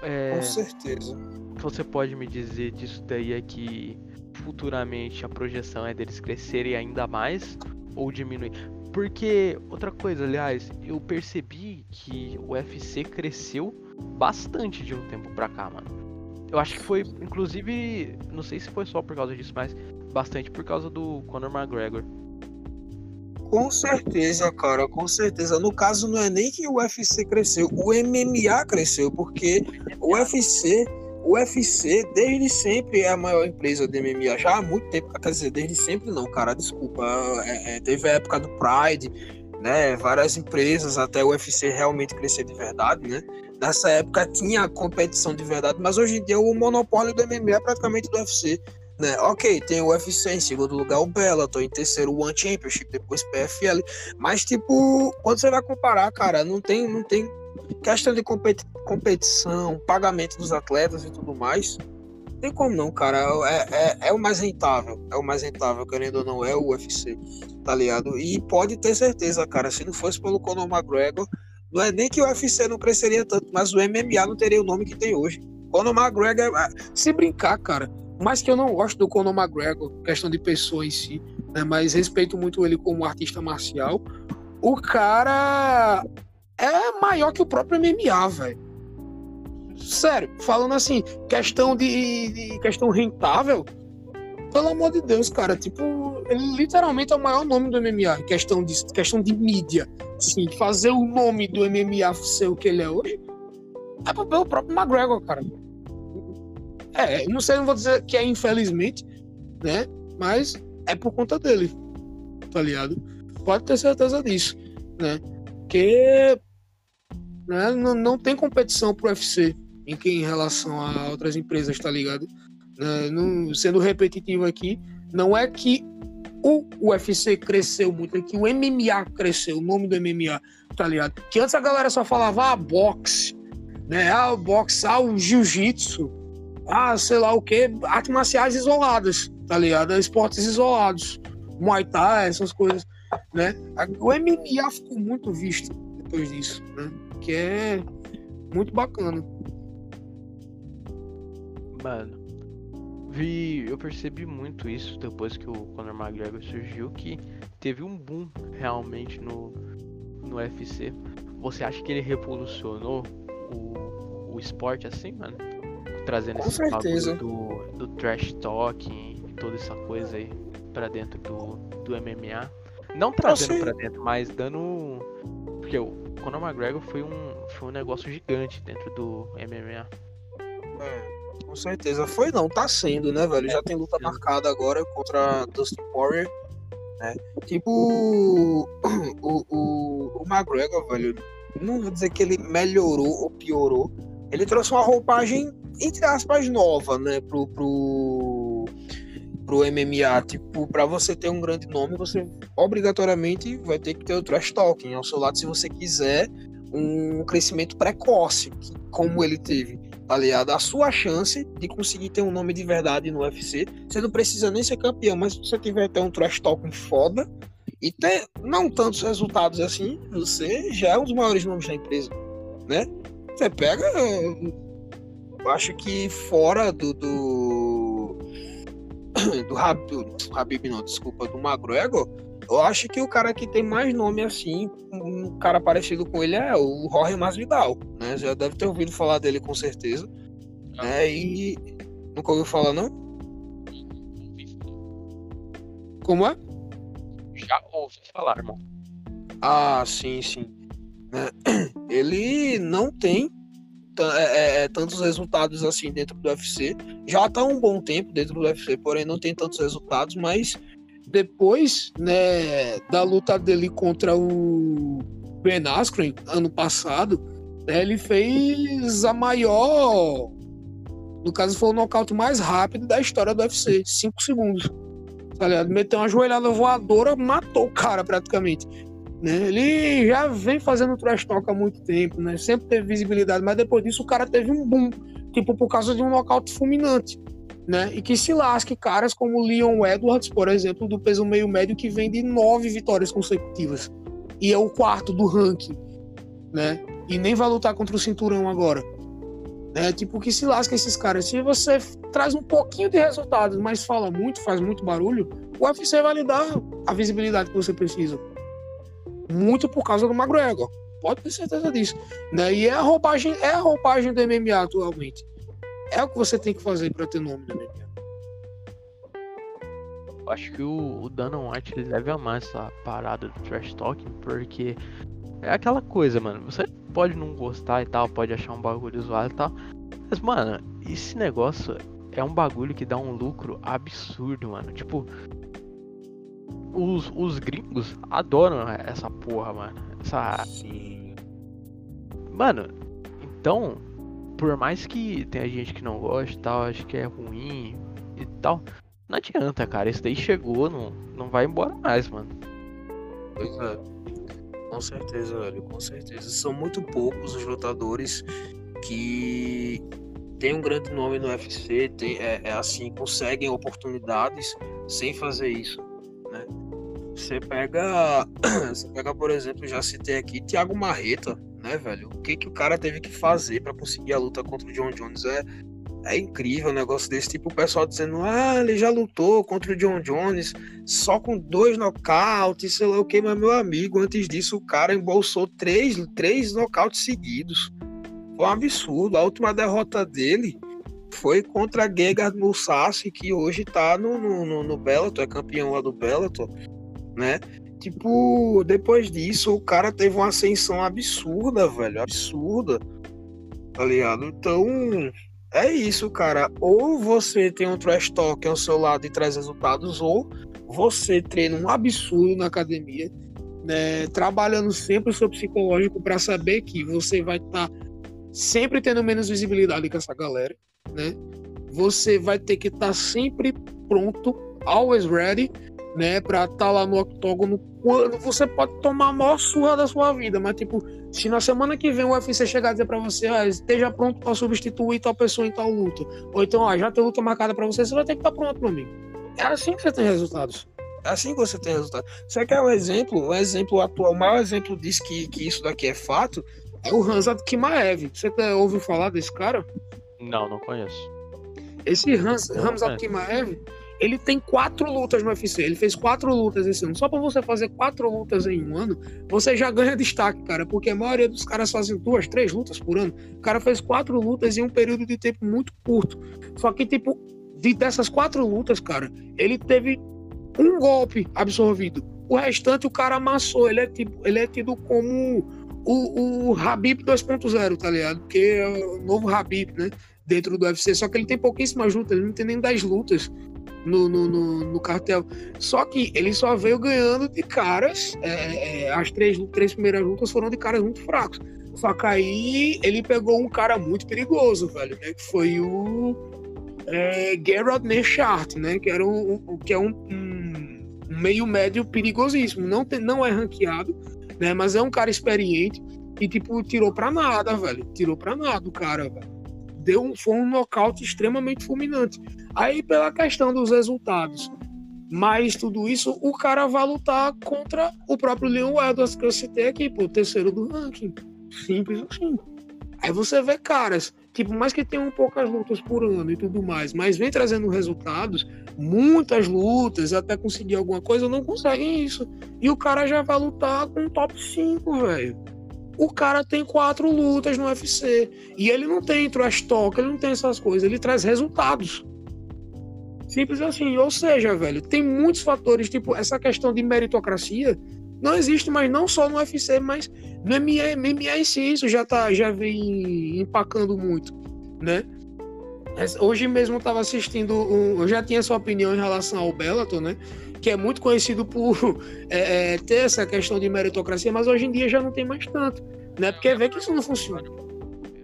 É... Com certeza que você pode me dizer disso daí é que futuramente a projeção é deles crescerem ainda mais ou diminuir? Porque, outra coisa, aliás, eu percebi que o UFC cresceu bastante de um tempo pra cá, mano. Eu acho que foi, inclusive, não sei se foi só por causa disso, mas bastante por causa do Conor McGregor. Com certeza, cara, com certeza. No caso, não é nem que o UFC cresceu, o MMA cresceu, porque o UFC o UFC, desde sempre, é a maior empresa de MMA. Já há muito tempo, quer dizer, desde sempre não, cara, desculpa. É, é, teve a época do Pride, né? Várias empresas, até o UFC realmente crescer de verdade, né? Nessa época tinha competição de verdade, mas hoje em dia o monopólio do MMA é praticamente do UFC. Né? Ok, tem o UFC em segundo lugar, o Bellator em terceiro, o One Championship, depois PFL. Mas, tipo, quando você vai comparar, cara, não tem, não tem questão de competi competição, pagamento dos atletas e tudo mais. Não tem como não, cara. É, é, é, o mais rentável. É o mais rentável, querendo ou não, é o UFC, tá ligado? E pode ter certeza, cara, se não fosse pelo Conor McGregor, não é nem que o UFC não cresceria tanto, mas o MMA não teria o nome que tem hoje. Conor McGregor, é, se brincar, cara, mais que eu não gosto do Conor McGregor, questão de pessoa em si, né, mas respeito muito ele como artista marcial, o cara é maior que o próprio MMA, velho. Sério, falando assim, questão de, de, questão rentável, pelo amor de Deus, cara, tipo, ele literalmente é o maior nome do MMA, questão de questão de mídia. Sim, fazer o nome do MMA ser o que ele é hoje é pelo próprio McGregor, cara. É, não sei, não vou dizer que é infelizmente, né? Mas é por conta dele, tá ligado? Pode ter certeza disso, né? Que né, não, não tem competição pro UFC em, que, em relação a outras empresas, tá ligado? Né, não, sendo repetitivo aqui, não é que o UFC cresceu muito, é que o MMA cresceu, o nome do MMA, tá ligado? Que antes a galera só falava ah, boxe, né? Ah, boxe, ah, o jiu-jitsu, ah, sei lá o que, artes marciais isoladas, tá ligado? Esportes isolados, Muay Thai, essas coisas, né? O MMA ficou muito visto depois disso, né? Que é muito bacana. Mano, vi, eu percebi muito isso depois que o Conor McGregor surgiu, que teve um boom realmente no, no UFC. Você acha que ele revolucionou o, o esporte assim, mano? Trazendo Com esse certeza. do, do trash talking e toda essa coisa aí pra dentro do, do MMA. Não trazendo pra dentro, mas dando. Porque o Conor McGregor foi um, foi um negócio gigante dentro do MMA. É, com certeza. Foi não, tá sendo, né, velho? Já tem luta Sim. marcada agora contra Dustin Poirier, né? Tipo, o, o, o McGregor, velho, não vou dizer que ele melhorou ou piorou. Ele trouxe uma roupagem, entre aspas, nova, né, pro, pro, pro MMA. Tipo, pra você ter um grande nome, você obrigatoriamente vai ter que ter o trash talking ao seu lado se você quiser um crescimento precoce, como ele teve tá ligado? A sua chance de conseguir ter um nome de verdade no UFC, você não precisa nem ser campeão, mas se você tiver ter um trash talking foda e ter não tantos resultados assim, você já é um dos maiores nomes da empresa, né? Você pega, acho que fora do do do Habib, do Habib não, desculpa, do McGregor, eu acho que o cara que tem mais nome assim, um cara parecido com ele é o Jorge Masvidal, né? Já deve ter ouvido falar dele com certeza. Né? E nunca ouviu falar não? Como é? Já ouvi falar, irmão. Ah, sim, sim. Ele não tem é, é, é, tantos resultados assim dentro do UFC. Já tá um bom tempo dentro do UFC, porém não tem tantos resultados, mas depois, né, da luta dele contra o Ben Askren ano passado, né, ele fez a maior, no caso foi o nocaute mais rápido da história do UFC, 5 segundos. Tá ligado? Meteu uma joelhada voadora, matou o cara praticamente. Né? Ele já vem fazendo trash talk há muito tempo, né? Sempre teve visibilidade, mas depois disso o cara teve um boom, tipo por causa de um nocaute fulminante, né? E que se lasque caras como Leon Edwards, por exemplo, do peso meio médio que vem de nove vitórias consecutivas e é o quarto do ranking, né? E nem vai lutar contra o cinturão agora. É tipo que se lasca esses caras. Se você traz um pouquinho de resultados, mas fala muito, faz muito barulho, o UFC vai lhe dar a visibilidade que você precisa. Muito por causa do McGregor. Pode ter certeza disso. Né? E é a roupagem, é a roupagem do MMA atualmente. É o que você tem que fazer para ter nome no MMA. Acho que o, o Dana White ele deve amar essa parada do trash talking, porque é aquela coisa, mano. Você pode não gostar e tal, pode achar um bagulho zoado e tal. Mas, mano, esse negócio é um bagulho que dá um lucro absurdo, mano. Tipo, os, os gringos adoram essa porra, mano. Essa. Sim. Mano, então, por mais que tenha gente que não gosta e tal, acho que é ruim e tal, não adianta, cara. Isso daí chegou, não, não vai embora mais, mano. Pois é. Com certeza, velho, com certeza. São muito poucos os lutadores que têm um grande nome no UFC, tem, é, é assim, conseguem oportunidades sem fazer isso, né? Você pega, você pega, por exemplo, já citei aqui Thiago Marreta, né, velho? O que que o cara teve que fazer para conseguir a luta contra o John Jones é é incrível um negócio desse, tipo o pessoal dizendo, ah, ele já lutou contra o John Jones só com dois nocautes, sei lá o que, mas meu amigo, antes disso o cara embolsou três, três nocautes seguidos. Foi um absurdo. A última derrota dele foi contra Gegard Mousasi, que hoje tá no, no, no Bellator, é campeão lá do Bellator, né? Tipo, depois disso, o cara teve uma ascensão absurda, velho, absurda, tá ligado? Então, é isso, cara. Ou você tem um trash talk ao seu lado e traz resultados, ou você treina um absurdo na academia, né, trabalhando sempre o seu psicológico para saber que você vai estar tá sempre tendo menos visibilidade com essa galera, né? Você vai ter que estar tá sempre pronto, always ready, né, para estar tá lá no octógono quando você pode tomar a maior surra da sua vida, mas tipo, se na semana que vem o UFC chegar a dizer para você, ah, esteja pronto para substituir tal pessoa em tal luta, ou então, ah, já tem luta marcada para você, você vai ter que estar tá pronto, meu amigo. É assim que você tem resultados. É assim que você tem resultado. Você quer um exemplo? Um exemplo atual, o maior exemplo disso que, que isso daqui é fato é o Hansa Kimaev. Você tá, ouviu falar desse cara? Não, não conheço. Esse Hans, Hamza Kimaev, ele tem quatro lutas no UFC. Ele fez quatro lutas esse ano. Só para você fazer quatro lutas em um ano, você já ganha destaque, cara. Porque a maioria dos caras fazem duas, três lutas por ano. O cara fez quatro lutas em um período de tempo muito curto. Só que, tipo, de, dessas quatro lutas, cara, ele teve um golpe absorvido. O restante o cara amassou. Ele é, tipo, ele é tido como o, o Habib 2.0, tá ligado? Porque é o novo Habib, né? Dentro do UFC. Só que ele tem pouquíssimas lutas, ele não tem nem 10 lutas no, no, no, no, cartel. Só que ele só veio ganhando de caras. É, é, as três, três primeiras lutas foram de caras muito fracos. Só que aí ele pegou um cara muito perigoso, velho, né? Que foi o é, Gerard Nechart, né? Que, era um, um que é um, um, meio médio perigosíssimo. Não, tem, não é ranqueado, né? Mas é um cara experiente e, tipo, tirou pra nada, velho. Tirou pra nada o cara, velho. Deu um, foi um nocaute extremamente fulminante. Aí, pela questão dos resultados, mas tudo isso, o cara vai lutar contra o próprio Leon Edwards, que eu citei aqui, pô, terceiro do ranking. Simples assim. Aí você vê caras, tipo, mais que tenham poucas lutas por ano e tudo mais, mas vem trazendo resultados, muitas lutas, até conseguir alguma coisa, não conseguem isso. E o cara já vai lutar com top 5, velho. O cara tem quatro lutas no UFC. E ele não tem trash talk, ele não tem essas coisas, ele traz resultados. Simples assim. Ou seja, velho, tem muitos fatores, tipo, essa questão de meritocracia não existe mais não só no UFC, mas no MMA, em si, isso já, tá, já vem empacando muito, né? Hoje mesmo eu estava assistindo, um, eu já tinha sua opinião em relação ao Bellator, né? Que é muito conhecido por é, é, ter essa questão de meritocracia, mas hoje em dia já não tem mais tanto, né? Porque vê que isso não funciona.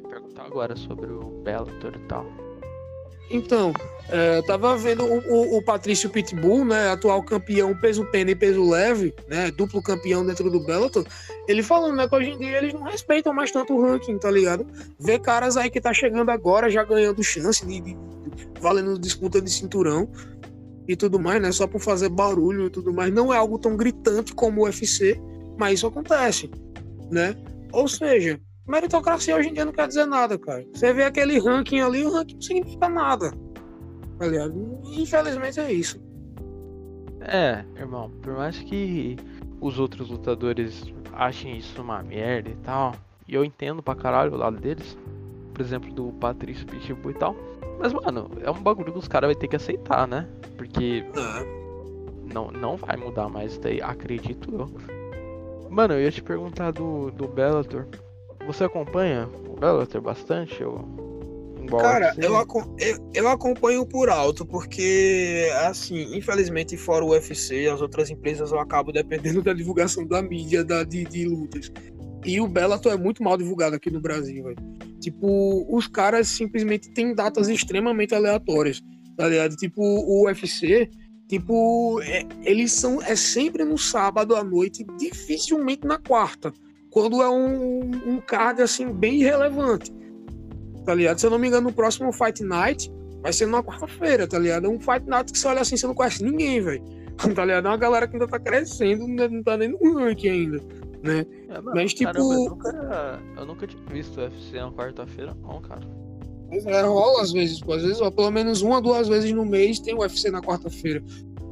Perguntar agora sobre o Bellator e tal. Então, é, tava vendo o, o, o, Patrício Pitbull, né, atual campeão peso pena e peso leve, né, duplo campeão dentro do Bellator, ele falando, né, que hoje em dia eles não respeitam mais tanto o ranking, tá ligado? Vê caras aí que tá chegando agora, já ganhando chance de, de, de valendo disputa de cinturão e tudo mais, né, só por fazer barulho e tudo mais, não é algo tão gritante como o UFC, mas isso acontece, né? Ou seja, meritocracia hoje em dia não quer dizer nada, cara. Você vê aquele ranking ali, o ranking não significa nada. Aliás, infelizmente é isso. É, irmão, por mais que os outros lutadores achem isso uma merda e tal, e eu entendo pra caralho o lado deles, por exemplo, do Patrício Pitbull e tal, mas, mano, é um bagulho que os caras vão ter que aceitar, né? Porque é. não, não vai mudar mais daí, acredito eu. Mano, eu ia te perguntar do, do Bellator, você acompanha o Bellator bastante? Ou Igual Cara, eu, aco- eu, eu acompanho por alto, porque, assim, infelizmente, fora o UFC, as outras empresas eu acabo dependendo da divulgação da mídia da, de, de lutas. E o Bellator é muito mal divulgado aqui no Brasil, velho. Tipo, os caras simplesmente têm datas extremamente aleatórias, tá ligado? Tipo, o UFC, tipo, é- eles são. É sempre no sábado à noite, dificilmente na quarta. Quando é um, um card, assim, bem irrelevante tá ligado? Se eu não me engano, no próximo Fight Night vai ser na quarta-feira, tá ligado? É um Fight Night que você olha assim, você não conhece ninguém, velho. Tá ligado? É uma galera que ainda tá crescendo, não não tá nem no ranking ainda, né? É, mano, mas, tipo- caramba, eu, nunca, eu nunca tinha visto UFC na quarta-feira, não, cara. É, rola às vezes, pô. Às vezes, ó, pelo menos uma, duas vezes no mês tem o UFC na quarta-feira,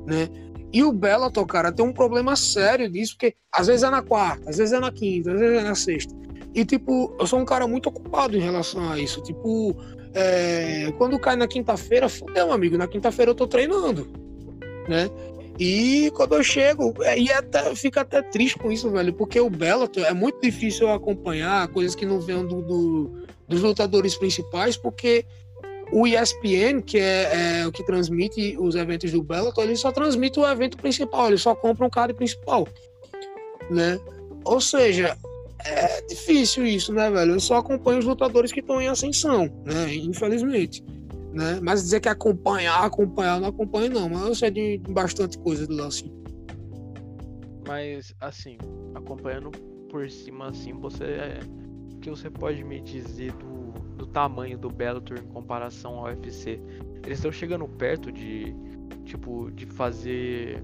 né? E o Bellator, cara, tem um problema sério disso, porque às vezes é na quarta, às vezes é na quinta, às vezes é na sexta. E, tipo, eu sou um cara muito ocupado em relação a isso. Tipo, é, quando cai na quinta-feira, fudeu, amigo. Na quinta-feira eu tô treinando, né? E quando eu chego, é, e até, fica até triste com isso, velho, porque o Bellator é muito difícil acompanhar coisas que não venham do, do- dos lutadores principais, porque o ESPN, que é, é o que transmite os eventos do Bellator, ele só transmite o evento principal, ele só compra um card principal, né? Ou seja, é difícil isso, né, velho? Eu só acompanho os lutadores que estão em ascensão, né? Infelizmente. Né? Mas dizer que acompanhar, acompanhar, não acompanho não, mas eu sei de bastante coisa do lance. Mas, assim, acompanhando por cima, assim, você. O que você pode me dizer do, do tamanho do Bellator em comparação ao UFC? Eles estão chegando perto de, tipo, de fazer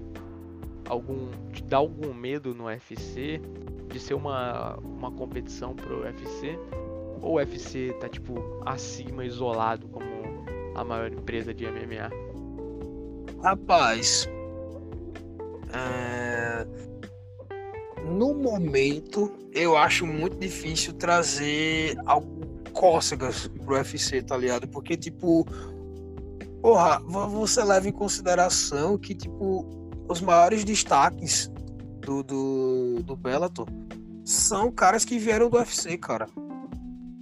algum. de dar algum medo no UFC? De ser uma, uma competição pro UFC? Ou o UFC tá, tipo, acima, isolado, como a maior empresa de MMA? Rapaz, é, no momento eu acho muito difícil trazer algo cócegas pro UFC, tá ligado? Porque, tipo, porra, vo- você leva em consideração que, tipo, os maiores destaques do, do, do Bellator são caras que vieram do UFC, cara.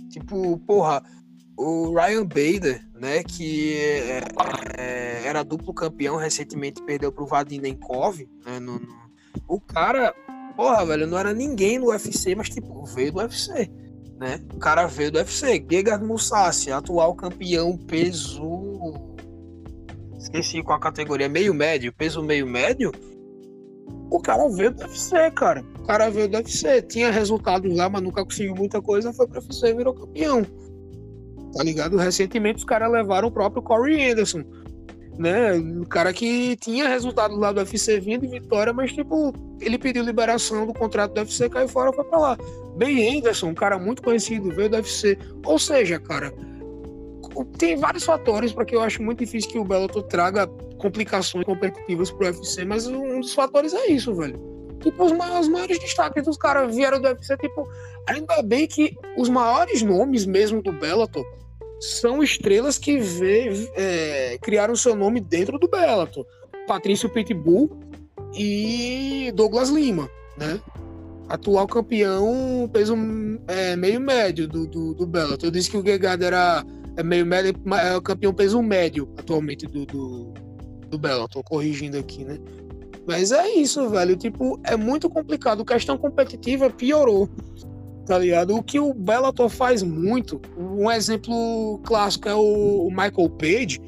Tipo, porra, o Ryan Bader, né, que é, é, era duplo campeão, recentemente perdeu pro Vadinenkov, né, no, no- o cara, porra, velho, não era ninguém no UFC, mas, tipo, veio do UFC, né, o cara veio do UFC, Gegard Mousasi, atual campeão peso, esqueci qual a categoria, meio médio, peso meio médio, o cara veio do UFC, cara, o cara veio do UFC, tinha resultados lá, mas nunca conseguiu muita coisa, foi pro UFC e virou campeão. Tá ligado? Recentemente os caras levaram o próprio Corey Anderson, né? O cara que tinha resultado lá do UFC vindo de vitória, mas tipo, ele pediu liberação do contrato do UFC, caiu fora, foi pra lá. Ben Anderson, um cara muito conhecido, veio do UFC. Ou seja, cara, tem vários fatores para que eu acho muito difícil que o Bellator traga complicações competitivas pro UFC, mas um dos fatores é isso, velho. Tipo, os maiores, os maiores destaques dos caras vieram do UFC, tipo, ainda bem que os maiores nomes mesmo do Bellator são estrelas que vê, é, criaram seu nome dentro do Bellator. Patrício Pitbull e Douglas Lima, né? Atual campeão peso é, meio médio do, do, do Bellator. Eu disse que o Gegard era é meio médio, é o campeão peso médio atualmente do, do, do Bellator, corrigindo aqui, né? Mas é isso, velho. Tipo, é muito complicado. Questão competitiva piorou tá ligado? O que o Bellator faz muito, um exemplo clássico é o Michael Page,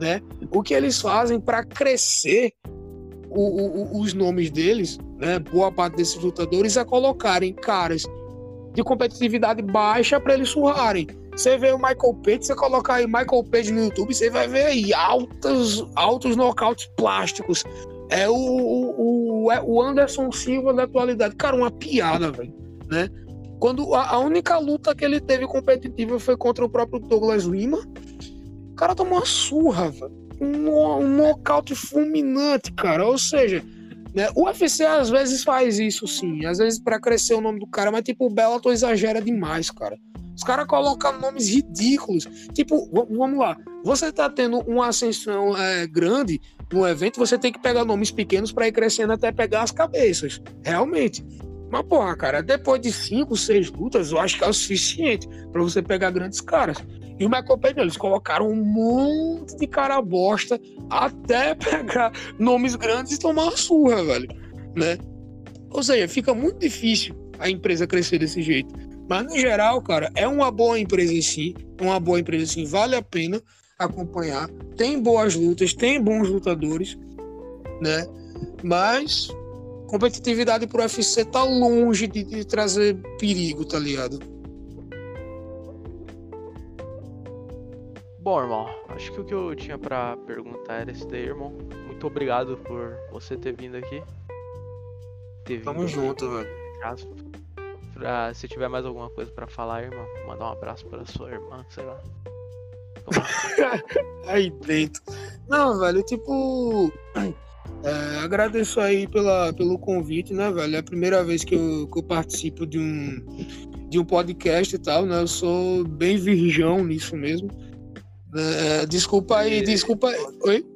né? O que eles fazem para crescer o, o, os nomes deles, né? Boa parte desses lutadores é colocarem caras de competitividade baixa para eles surrarem. Você vê o Michael Page, você colocar aí Michael Page no YouTube, você vai ver aí altos, altos nocautes plásticos. É o, o, o Anderson Silva da atualidade. Cara, uma piada, velho, né? Quando a, a, única luta que ele teve competitiva foi contra o próprio Douglas Lima, o cara tomou uma surra. Um, um nocaute fulminante, cara. Ou seja, né, o UFC às vezes faz isso sim, às vezes para crescer o nome do cara, mas tipo, o Bellator exagera demais, cara. Os caras colocam nomes ridículos. Tipo, vamos lá. Você tá tendo uma ascensão é, grande no evento, você tem que pegar nomes pequenos para ir crescendo até pegar as cabeças. Realmente. Mas, porra, cara, depois de cinco, seis lutas, eu acho que é o suficiente para você pegar grandes caras. E o Michael Payne, eles colocaram um monte de cara bosta até pegar nomes grandes e tomar uma surra, velho. Né? Ou seja, fica muito difícil a empresa crescer desse jeito. Mas, no geral, cara, é uma boa empresa em si. É uma boa empresa em si. Vale a pena acompanhar. Tem boas lutas, tem bons lutadores, né? Mas competitividade pro UFC tá longe de, de trazer perigo, tá ligado? Bom, irmão, acho que o que eu tinha para perguntar era esse daí, irmão. Muito obrigado por você ter vindo aqui. Ter Tamo vindo junto, velho. Pra, se tiver mais alguma coisa para falar, irmão, mandar um abraço para sua irmã, sei lá. aí dentro. Não, velho, tipo. É, agradeço aí pela, pelo convite, né, velho? É a primeira vez que eu, que eu participo de um, de um podcast e tal, né? Eu sou bem virgão nisso mesmo. É, desculpa aí, desculpa aí. Oi?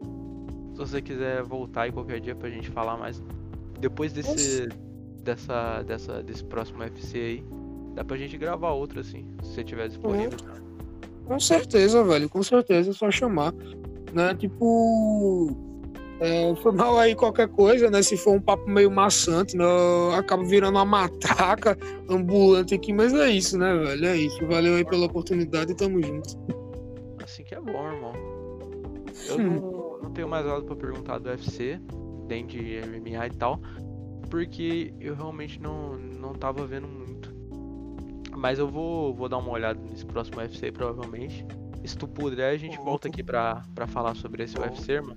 Se você quiser voltar aí qualquer dia pra gente falar mais. Depois desse. Dessa, dessa, desse próximo UFC aí, dá pra gente gravar outro assim, se você tiver disponível. É. Com certeza, velho, com certeza, é só chamar. Né? Tipo. É, foi mal aí qualquer coisa, né? Se for um papo meio maçante, né? Eu acabo virando uma matraca ambulante aqui, mas é isso, né, velho? É isso. Valeu aí pela oportunidade e tamo junto assim que é bom, irmão. Eu não, não tenho mais nada pra perguntar do UFC, nem de MMA e tal, porque eu realmente não, não tava vendo muito. Mas eu vou, vou dar uma olhada nesse próximo UFC, provavelmente. Se tu puder, a gente volta aqui pra, pra falar sobre esse UFC, irmão.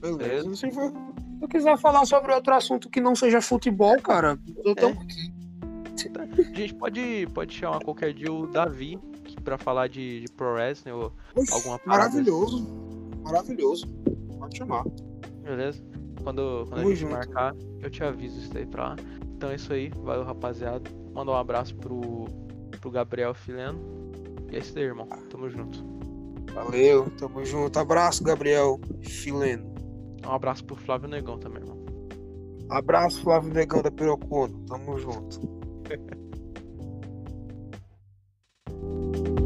Beleza. Se for, se eu quiser falar sobre outro assunto que não seja futebol, cara, eu tô é. aqui. A gente pode, pode chamar qualquer dia o Davi para falar de, de Pro Wrestling ou Ux, alguma parada. Maravilhoso. Maravilhoso. Pode chamar. Beleza? Quando, quando a gente junto. marcar, eu te aviso isso aí pra lá. Então é isso aí. Valeu, rapaziada. Mandar um abraço pro, pro Gabriel Fileno. E é isso aí, irmão. Tamo junto. Valeu, tamo junto. Abraço, Gabriel Fileno. Um abraço pro Flávio Negão também, irmão. Abraço, Flávio Negão da Pirocono. Tamo junto.